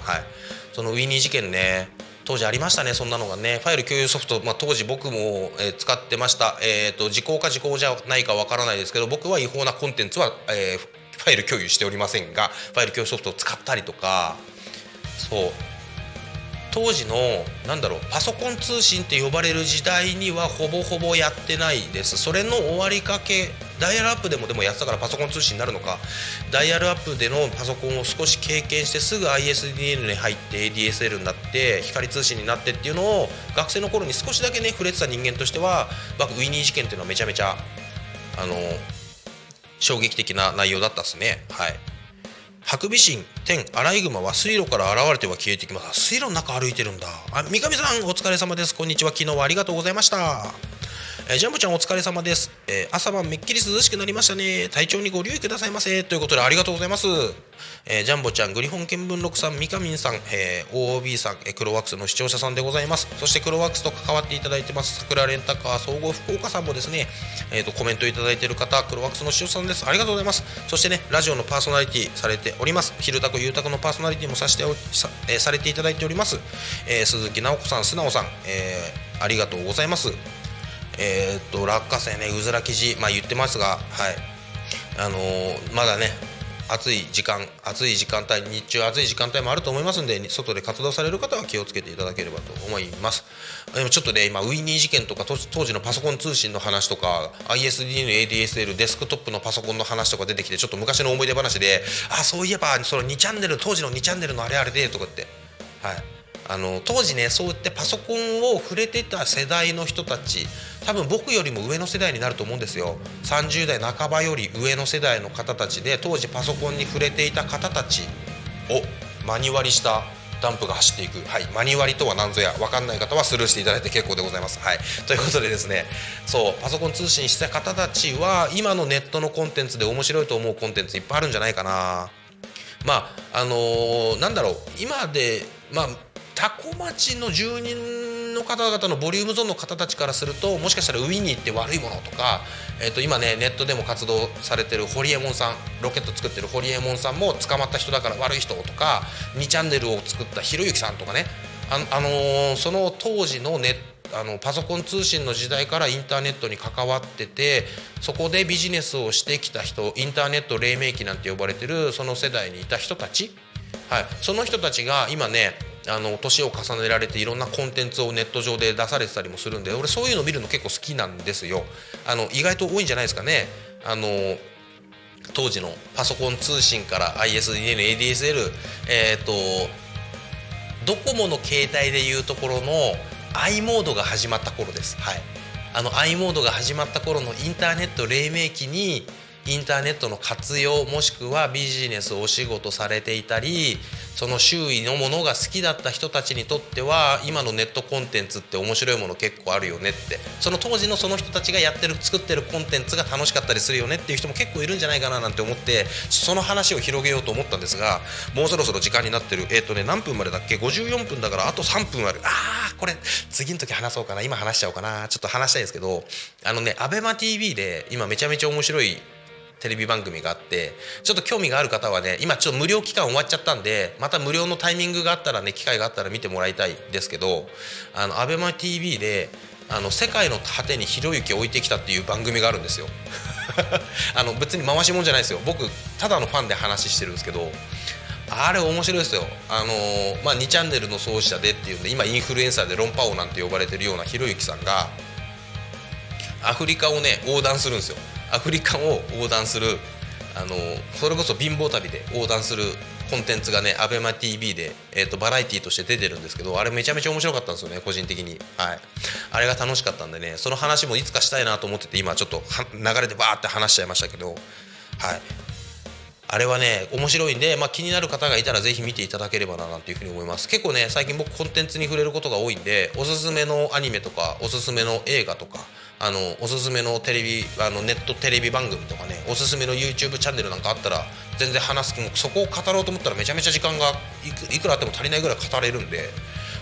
そのウィニー事件ね当時ありましたねそんなのがね。ファイル共有ソフト、まあ、当時僕も、えー、使ってました、えーと、時効か時効じゃないかわからないですけど僕は違法なコンテンツは、えー、ファイル共有しておりませんがファイル共有ソフトを使ったりとか。そう。当時のなんだろうパソコン通信って呼ばれる時代にはほぼほぼやってないです。それの終わりかけダイヤルアップでもでもやってたからパソコン通信になるのか。ダイヤルアップでのパソコンを少し経験してすぐ ISDN に入って ADSL になって光通信になってっていうのを学生の頃に少しだけね触れてた人間としてはウィニー事件っていうのはめちゃめちゃあの衝撃的な内容だったっすね。はい。ハクビシン天アライグマは水路から現れては消えてきます。水路の中歩いてるんだ。あ三上さんお疲れ様です。こんにちは。昨日はありがとうございました。えー、ジャンボちゃんお疲れ様です、えー、朝晩めっきり涼しくなりましたね。体調にご留意くださいませ。ということでありがとうございます、えー、ジャンボちゃんグリホン見聞録さん三上さん、えー、OOB さん、えー、クロワックスの視聴者さんでございます。そしてクロワックスと関わっていただいてます。桜レンタカー総合福岡さんもですね、えーと、コメントいただいている方クロワックスの視聴者さんです。ありがとうございます。そしてねラジオのパーソナリティされております。昼タコゆうたこのパーソナリティもさせてさ,、えー、されていただいております、えー、鈴木直子さん素直さん、えー、ありがとうございます。えー、っと落花生ねうずら生地まあ言ってますがはい。あのー、まだね暑い時間暑い時間帯日中暑い時間帯もあると思いますんで外で活動される方は気をつけていただければと思います。でもちょっとね今ウィニー事件とか当時のパソコン通信の話とか ISD の ADSL デスクトップのパソコンの話とか出てきてちょっと昔の思い出話であそういえばその2チャンネル当時の2チャンネルのあれあれでとかって。はい。あの当時ねそうやってパソコンを触れてた世代の人たち多分僕よりも上の世代になると思うんですよ30代半ばより上の世代の方たちで当時パソコンに触れていた方たちをマニ割りしたダンプが走っていく、はい、マニ割りとは何ぞや分かんない方はスルーしていただいて結構でございます。はい、ということでですねそうパソコン通信した方たちは今のネットのコンテンツで面白いと思うコンテンツいっぱいあるんじゃないかな。まああのー、なんだろう今でまあ多古町の住人の方々のボリュームゾーンの方たちからするともしかしたらウィニーって悪いものとか、えー、と今ねネットでも活動されてるホリエモンさんロケット作ってるホリエモンさんも捕まった人だから悪い人とか2チャンネルを作ったひろゆきさんとかね。あ、あのー、その当時のネあのパソコン通信の時代からインターネットに関わっててそこでビジネスをしてきた人インターネット黎明期なんて呼ばれてるその世代にいた人たち、はい、その人たちが今ねあの年を重ねられていろんなコンテンツをネット上で出されてたりもするんで俺そういうの見るの結構好きなんですよ。あの意外と多いんじゃないですかね。あの当時のパソコン通信から ISDN、ADSL えっ、ー、とドコモの携帯でいうところの i モードが始まった頃です。はい。あの i モードが始まった頃のインターネット黎明期にインターネットの活用もしくはビジネスお仕事されていたりその周囲のものが好きだった人たちにとっては今のネットコンテンツって面白いもの結構あるよねってその当時のその人たちがやってる作ってるコンテンツが楽しかったりするよねっていう人も結構いるんじゃないかななんて思ってその話を広げようと思ったんですがもうそろそろ時間になってる。えっ、ー、とね何分までだっけ？54分だからあと3分ある。あーこれ次の時話そうかな。今話しちゃおうかな。ちょっと話したいですけどあのね ABEMATV で今めちゃめちゃ面白いテレビ番組があってちょっと興味がある方はね今ちょっと無料期間終わっちゃったんでまた無料のタイミングがあったらね機会があったら見てもらいたいですけどあの ABEMATV であの世界の果てにひろゆき置いてきたっていう番組があるんですよ。あの別に回しもんじゃないですよ。僕ただのファンで話してるんですけどあれ面白いですよ。あのー、まあ、2チャンネルの創始者でっていうんで今インフルエンサーで論破王なんて呼ばれてるようなひろゆきさんがアフリカをね横断するんですよ。アフリカを横断するあのそれこそ貧乏旅で横断するコンテンツがね ABEMATV で、えーと、バラエティーとして出てるんですけどあれめちゃめちゃ面白かったんですよね個人的に。はい。あれが楽しかったんでねその話もいつかしたいなと思ってて今ちょっと流れでバーって話しちゃいましたけどはい。あれはね面白いんで、まあ、気になる方がいたらぜひ見ていただければななんていうふうに思います結構ね最近僕コンテンツに触れることが多いんでおすすめのアニメとかおすすめの映画とかあのおすすめのテレビあのネットテレビ番組とかねおすすめの YouTube チャンネルなんかあったら全然話すそこを語ろうと思ったらめちゃめちゃ時間がいくらあっても足りないぐらい語れるんで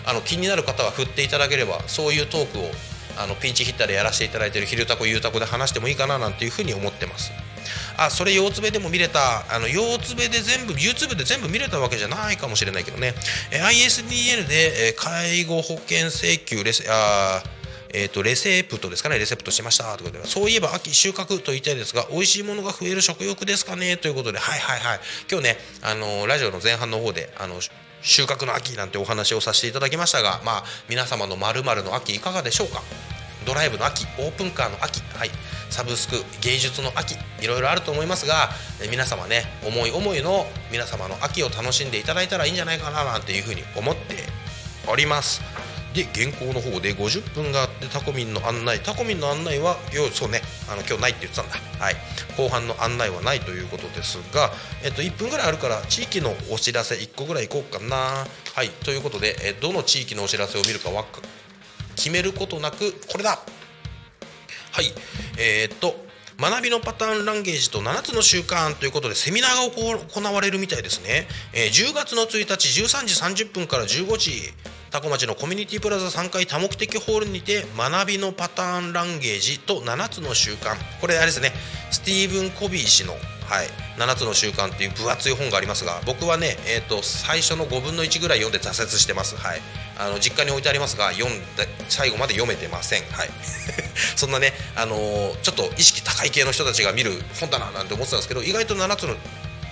あの気になる方は振っていただければそういうトークをあのピンチヒッターでやらせていただいている「昼タコゆうたこ」で話してもいいかななんていうふうに思ってます。あそれ腰つべでも見れたあの腰つべで全部 YouTube で全部見れたわけじゃないかもしれないけどね、え ISDN で、え介護保険請求レスあえーと、レセプトですかね。レセプトしましたということでそういえば秋収穫と言いたいですが美味しいものが増える食欲ですかね。ということではいはいはい。今日ねあのラジオの前半の方であの収穫の秋なんてお話をさせていただきましたがまあ皆様のまるの秋いかがでしょうか？ドライブの秋オープンカーの秋、はい、サブスク芸術の秋いろいろあると思いますがえ皆様ね思い思いの皆様の秋を楽しんでいただいたらいいんじゃないかななんていうふうに思っております。で原稿の方で50分があってタコミンの案内タコミンの案内はよそうねあの今日ないって言ってたんだ、はい、後半の案内はないということですが、えっと、1分ぐらいあるから地域のお知らせ1個ぐらいいこうかな。はい。ということで、えどの地域のお知らせを見るか決めることなくこれだ。はい。えー、っと学びのパターンランゲージと7つの習慣ということでセミナーが行われるみたいですね、えー、10月の1日13時30分から15時多古町のコミュニティプラザ3階多目的ホールにて学びのパターンランゲージと7つの習慣。これあれですね。スティーブン・コビー氏のはい、7つの習慣っていう分厚い本がありますが僕はね、えーと、最初の5分の1ぐらい読んで挫折してます、はい、あの実家に置いてありますが読んで最後まで読めてません、はい、そんなね、あのー、ちょっと意識高い系の人たちが見る本だななんて思ってたんですけど意外と7つの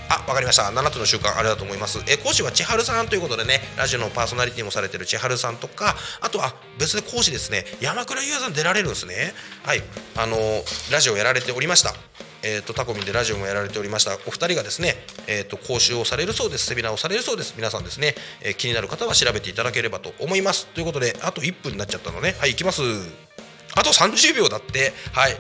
あ、わかりました。7つの習慣あれだと思います。え講師は千春さんということでね、ラジオのパーソナリティもされてる千春さんとか、あとは別で講師ですね、山倉優也さん出られるんですね。はい、あのー、ラジオやられておりました。えーと、タコミンでラジオもやられておりました。お二人がですね、えーと、講習をされるそうです。セミナーをされるそうです。皆さんですね、えー、気になる方は調べていただければと思います。ということであと1分になっちゃったのね。はい行きます。あと30秒だって。はい。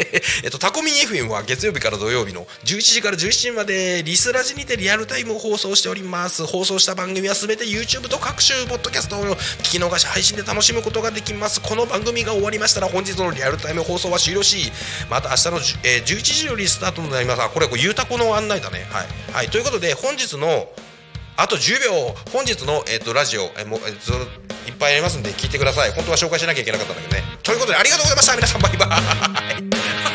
えっと、タコミン FM は月曜日から土曜日の11時から17時までリスラジにてリアルタイムを放送しております。放送した番組はすべて YouTube と各種ポッドキャストを聞き逃し配信で楽しむことができます。この番組が終わりましたら本日のリアルタイム放送は終了しまた明日の、えー、11時よりスタートとなります。これゆうたこの案内だね。はい、はい、ということで本日のあと10秒本日の、えーと、ラジオ、え、もう、えー、いっぱいありますんで聞いてください。本当は紹介しなきゃいけなかったんだけどね。ということでありがとうございました。皆さんバイバイ。